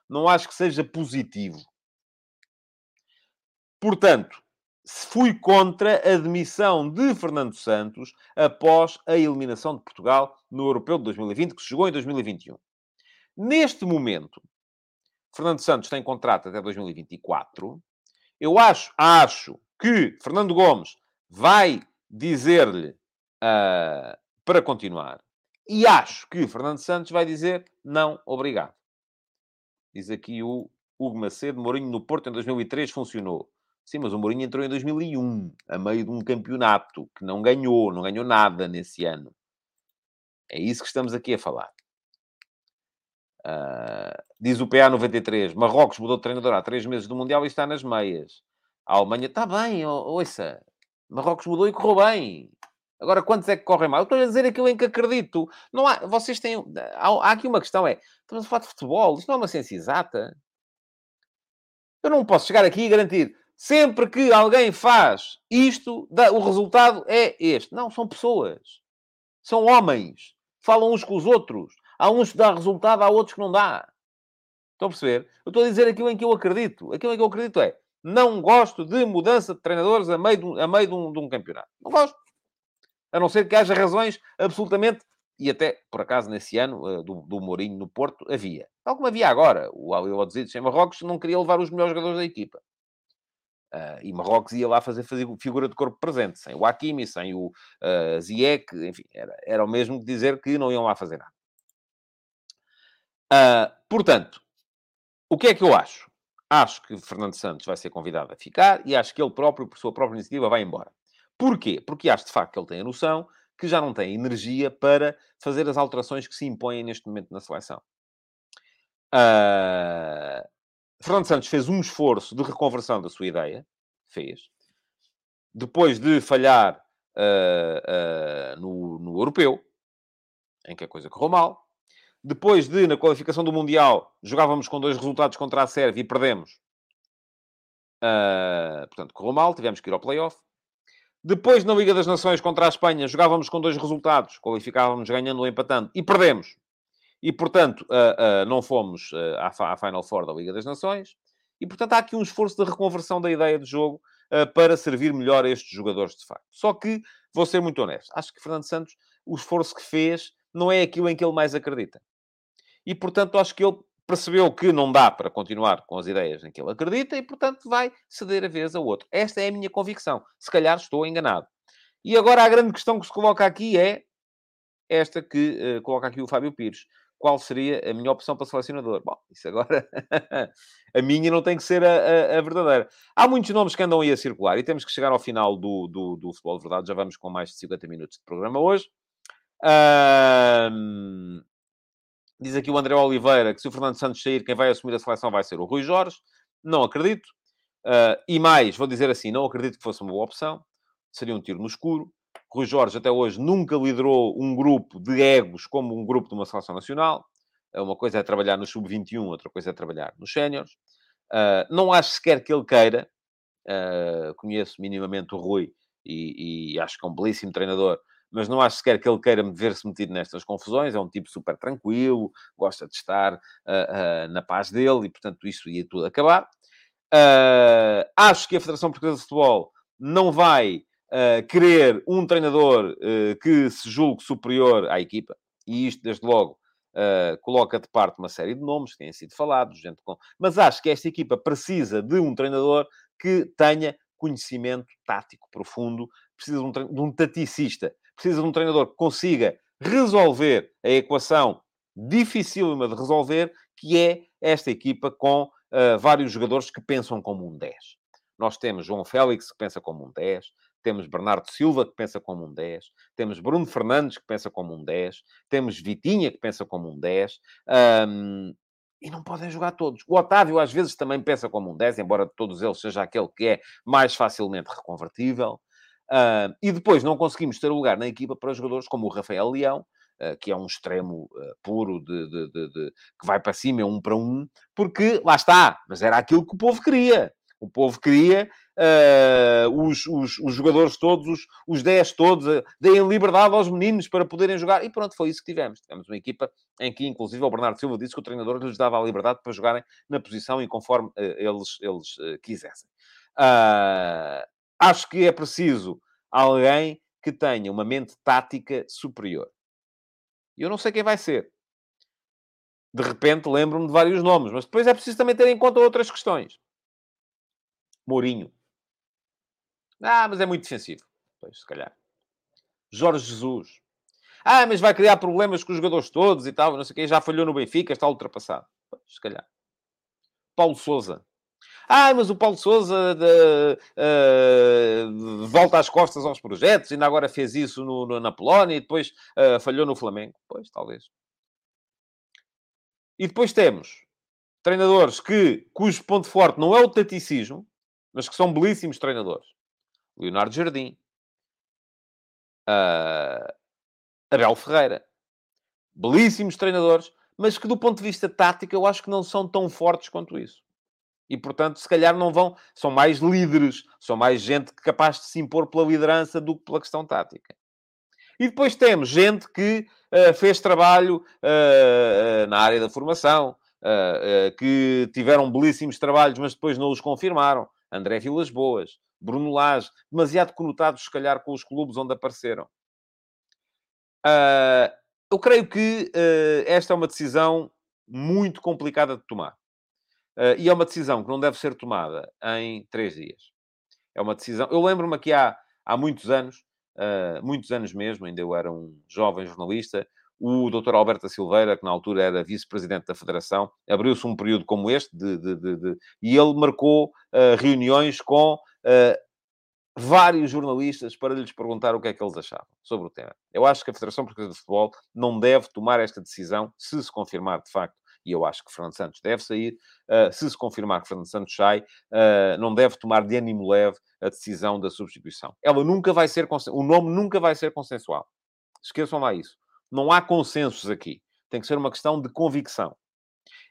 Não acho que seja positivo. Portanto, fui contra a demissão de Fernando Santos após a eliminação de Portugal no Europeu de 2020, que jogou em 2021. Neste momento, Fernando Santos tem contrato até 2024. Eu acho, acho que Fernando Gomes vai dizer-lhe uh, para continuar. E acho que Fernando Santos vai dizer não, obrigado. Diz aqui o Hugo Macedo, Mourinho no Porto em 2003 funcionou. Sim, mas o Mourinho entrou em 2001, a meio de um campeonato que não ganhou, não ganhou nada nesse ano. É isso que estamos aqui a falar. Uh, diz o PA 93, Marrocos mudou de treinador há três meses do Mundial e está nas meias. A Alemanha está bem, ouça. Marrocos mudou e correu bem. Agora, quantos é que correm mal? Eu estou a dizer aquilo em que acredito. Não há, vocês têm... Há, há aqui uma questão, é... Estamos a falar de futebol. Isto não é uma ciência exata. Eu não posso chegar aqui e garantir Sempre que alguém faz isto, o resultado é este. Não, são pessoas. São homens. Falam uns com os outros. Há uns que dá resultado, há outros que não dá. Estão a perceber? Eu estou a dizer aquilo em que eu acredito. Aquilo em que eu acredito é não gosto de mudança de treinadores a meio de, a meio de, um, de um campeonato. Não gosto. A não ser que haja razões absolutamente e até, por acaso, nesse ano, eh, do, do Mourinho no Porto, havia. Tal como havia agora. O Aliodzides em Marrocos não queria levar os melhores jogadores da equipa. Uh, e Marrocos ia lá fazer, fazer figura de corpo presente, sem o Hakimi, sem o uh, Ziyech, enfim, era, era o mesmo que dizer que não iam lá fazer nada. Uh, portanto, o que é que eu acho? Acho que Fernando Santos vai ser convidado a ficar e acho que ele próprio, por sua própria iniciativa, vai embora. Porquê? Porque acho de facto que ele tem a noção que já não tem energia para fazer as alterações que se impõem neste momento na seleção. Uh, Fernando Santos fez um esforço de reconversão da sua ideia, fez. Depois de falhar uh, uh, no, no europeu, em que a coisa correu mal. Depois de, na qualificação do Mundial, jogávamos com dois resultados contra a Sérvia e perdemos. Uh, portanto, correu mal, tivemos que ir ao playoff. Depois, na Liga das Nações contra a Espanha, jogávamos com dois resultados, qualificávamos ganhando ou empatando e perdemos e, portanto, uh, uh, não fomos uh, à, à, Final Four da Liga das Nações. E, portanto, há aqui um esforço de reconversão da ideia de jogo para servir melhor a estes jogadores, de facto. Só que, vou ser muito honesto, acho que Fernando Santos, o esforço que fez, não é aquilo em que ele mais acredita. E, portanto, acho que ele percebeu que não dá para continuar com as ideias em que ele acredita e, portanto, vai ceder a vez a outro. Esta é a minha convicção. Se calhar estou enganado. E agora a grande questão que se coloca aqui é esta que uh, coloca aqui o Fábio Pires qual seria a minha opção para selecionador. Bom, isso agora, a minha não tem que ser a, a, a, verdadeira. Há muitos nomes que andam aí a circular e temos que chegar ao final do, do, do Futebol de Verdade. Já vamos com mais de 50 minutos de programa hoje. Diz aqui o André Oliveira que se o Fernando Santos sair, quem vai assumir a seleção vai ser o Rui Jorge. Não acredito. Uh, e mais, vou dizer assim, não acredito que fosse uma boa opção. Seria um tiro no escuro. Rui Jorge até hoje nunca liderou um grupo de egos como um grupo de uma seleção nacional. Uma coisa é trabalhar no sub-21, outra coisa é trabalhar nos séniores. Uh, não acho sequer que ele queira. Uh, conheço minimamente o Rui e, e, acho que é um belíssimo treinador, mas não acho sequer que ele queira ver-se metido nestas confusões. É um tipo super tranquilo, gosta de estar uh, na paz dele e, portanto, isso ia tudo acabar. acho que a Federação Portuguesa de Futebol não vai querer um treinador uh, que se julgue superior à equipa, e isto, desde logo, uh, coloca de parte uma série de nomes que têm sido falados, gente com... mas acho que esta equipa precisa de um treinador que tenha conhecimento tático profundo, precisa de um, de um taticista, precisa de um treinador que consiga resolver a equação dificílima de resolver, que é esta equipa com uh, vários jogadores que pensam como um 10. Nós temos João Félix, que pensa como um 10, temos Bernardo Silva, que pensa como um 10, temos Bruno Fernandes, que pensa como um 10, temos Vitinha, que pensa como um 10, um, e não podem jogar todos. O Otávio, às vezes, também pensa como um 10, embora de todos eles seja aquele que é mais facilmente reconvertível. Uh, e depois não conseguimos ter lugar na equipa para jogadores como o Rafael Leão, uh, que é um extremo uh, puro de, de, de, de, que vai para cima, é um para um, porque lá está, mas era aquilo que o povo queria. O povo queria uh, os, os, os, jogadores todos, os, os 10 todos, uh, deem liberdade aos meninos para poderem jogar. E pronto, foi isso que tivemos. Tivemos uma equipa em que, inclusive, o Bernardo Silva disse que o treinador lhes dava a liberdade para jogarem na posição e conforme uh, eles, eles quisessem. acho que é preciso alguém que tenha uma mente tática superior. E eu não sei quem vai ser. De repente lembro-me de vários nomes, mas depois é preciso também ter em conta outras questões. Mourinho. Ah, mas é muito defensivo. Pois, se calhar. Jorge Jesus. Ah, mas vai criar problemas com os jogadores todos e tal, não sei o quê. Já falhou no Benfica, está ultrapassado. Pois, se calhar. Paulo Souza. Ah, mas o Paulo Souza de, uh, volta às costas aos projetos, ainda agora fez isso no, no, na Polónia e depois uh, falhou no Flamengo. Pois, talvez. E depois temos treinadores que, cujo ponto forte não é o taticismo, mas que são belíssimos treinadores. Leonardo Jardim. Uh, Abel Ferreira. Belíssimos treinadores, mas que do ponto de vista tático eu acho que não são tão fortes quanto isso. E, portanto, se calhar não vão... São mais líderes, são mais gente capaz de se impor pela liderança do que pela questão tática. E depois temos gente que uh, fez trabalho uh, na área da formação, que tiveram belíssimos trabalhos, mas depois não os confirmaram. André Vilas Boas, Bruno Lage, demasiado conotados, se calhar, com os clubes onde apareceram. Uh, eu creio que uh, esta é uma decisão muito complicada de tomar. Uh, e é uma decisão que não deve ser tomada em três dias. É uma decisão... Eu lembro-me aqui há, há muitos anos, muitos anos mesmo, ainda eu era um jovem jornalista, o Dr. Alberto Silveira, que na altura era vice-presidente da Federação, abriu-se um período como este de, de, de, e ele marcou uh, reuniões com uh, vários jornalistas para lhes perguntar o que é que eles achavam sobre o tema. Eu acho que a Federação Portuguesa de Futebol não deve tomar esta decisão, se se confirmar de facto, e eu acho que Fernando Santos deve sair, uh, se se confirmar que Fernando Santos sai, não deve tomar de ânimo leve a decisão da substituição. Ela nunca vai ser, o nome nunca vai ser consensual. Esqueçam lá isso. Não há consensos aqui. Tem que ser uma questão de convicção.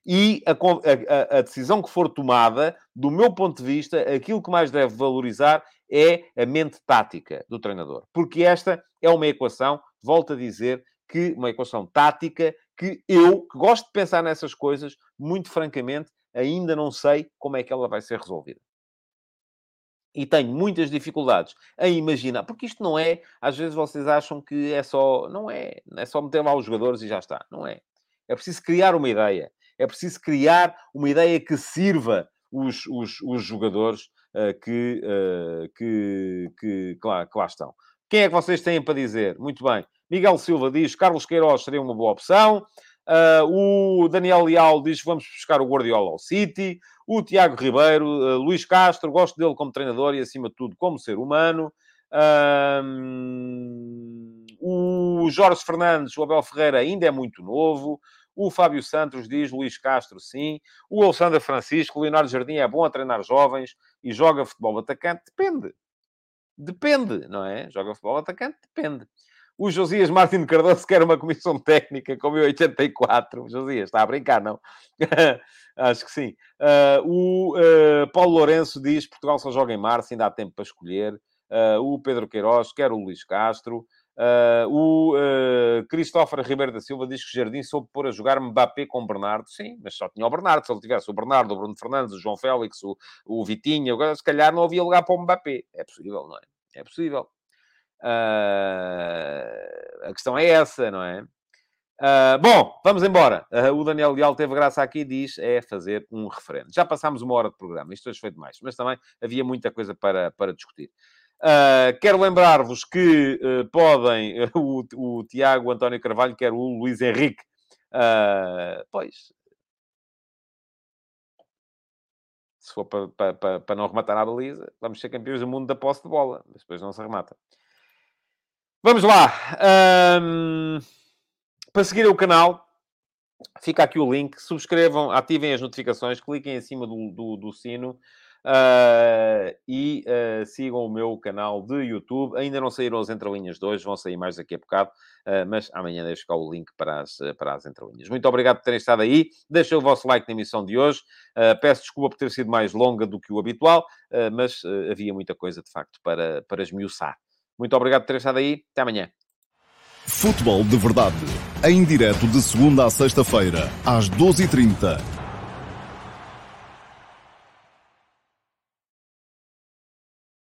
E a, a, a, decisão que for tomada, do meu ponto de vista, aquilo que mais deve valorizar é a mente tática do treinador. Porque esta é uma equação, volto a dizer, que uma equação tática que eu, que gosto de pensar nessas coisas, muito francamente, ainda não sei como é que ela vai ser resolvida e tenho muitas dificuldades em imaginar, porque isto não é, às vezes vocês acham que é só, não é, é só meter lá os jogadores e já está, não é. É preciso criar uma ideia, é preciso criar uma ideia que sirva os, os, os jogadores uh, que, uh, que, que, que, lá, que lá estão. Quem é que vocês têm para dizer? Muito bem. Miguel Silva diz Carlos Queiroz seria uma boa opção. Uh, o Daniel Leal diz vamos buscar o Guardiola ao City. O Tiago Ribeiro, uh, Luís Castro, gosto dele como treinador e, acima de tudo, como ser humano. o Jorge Fernandes, o Abel Ferreira ainda é muito novo. O Fábio Santos diz, Luís Castro, sim. O Alexandre Francisco, o Leonardo Jardim é bom a treinar jovens e joga futebol atacante. Depende. Depende, não é? Joga futebol atacante? Depende. O Josias Martins Cardoso quer uma comissão técnica como em 84. O Josias, está a brincar, não? Acho que sim. Uh, o uh, Paulo Lourenço diz Portugal só joga em março, ainda há tempo para escolher. Uh, o Pedro Queiroz quer o Luís Castro. o uh, Cristóforo Ribeiro da Silva diz que Jardim soube pôr a jogar Mbappé com Bernardo. Sim, mas só tinha o Bernardo. Se ele tivesse o Bernardo, o Bruno Fernandes, o João Félix, o, o Vitinho, se calhar não havia lugar para o Mbappé. É possível, não é? É possível. Uh, a questão é essa, não é? Uh, bom, vamos embora. Uh, o Daniel Leal teve graça aqui diz é fazer um referendo. Já passámos uma hora de programa, isto hoje foi demais, mas também havia muita coisa para, para discutir. Uh, quero lembrar-vos que podem, o, o Tiago António Carvalho, quer o Luís Henrique. pois. Se for para, para, para não rematar a baliza, vamos ser campeões do mundo da posse de bola. Mas depois não se remata. Vamos lá. Um, para seguir o canal, fica aqui o link. Subscrevam, ativem as notificações, cliquem em cima do, do, do sino. Uh, e uh, sigam o meu canal de YouTube. Ainda não saíram as entrelinhas de hoje, vão sair mais daqui a bocado, uh, mas amanhã deixo cá o link para as, para as entrelinhas. Muito obrigado por terem estado aí. Deixem o vosso like na emissão de hoje. peço desculpa por ter sido mais longa do que o habitual, mas havia muita coisa de facto para, para esmiuçar. Muito obrigado por terem estado aí. Até amanhã. Futebol de Verdade. Em direto de segunda a sexta-feira, às 12h30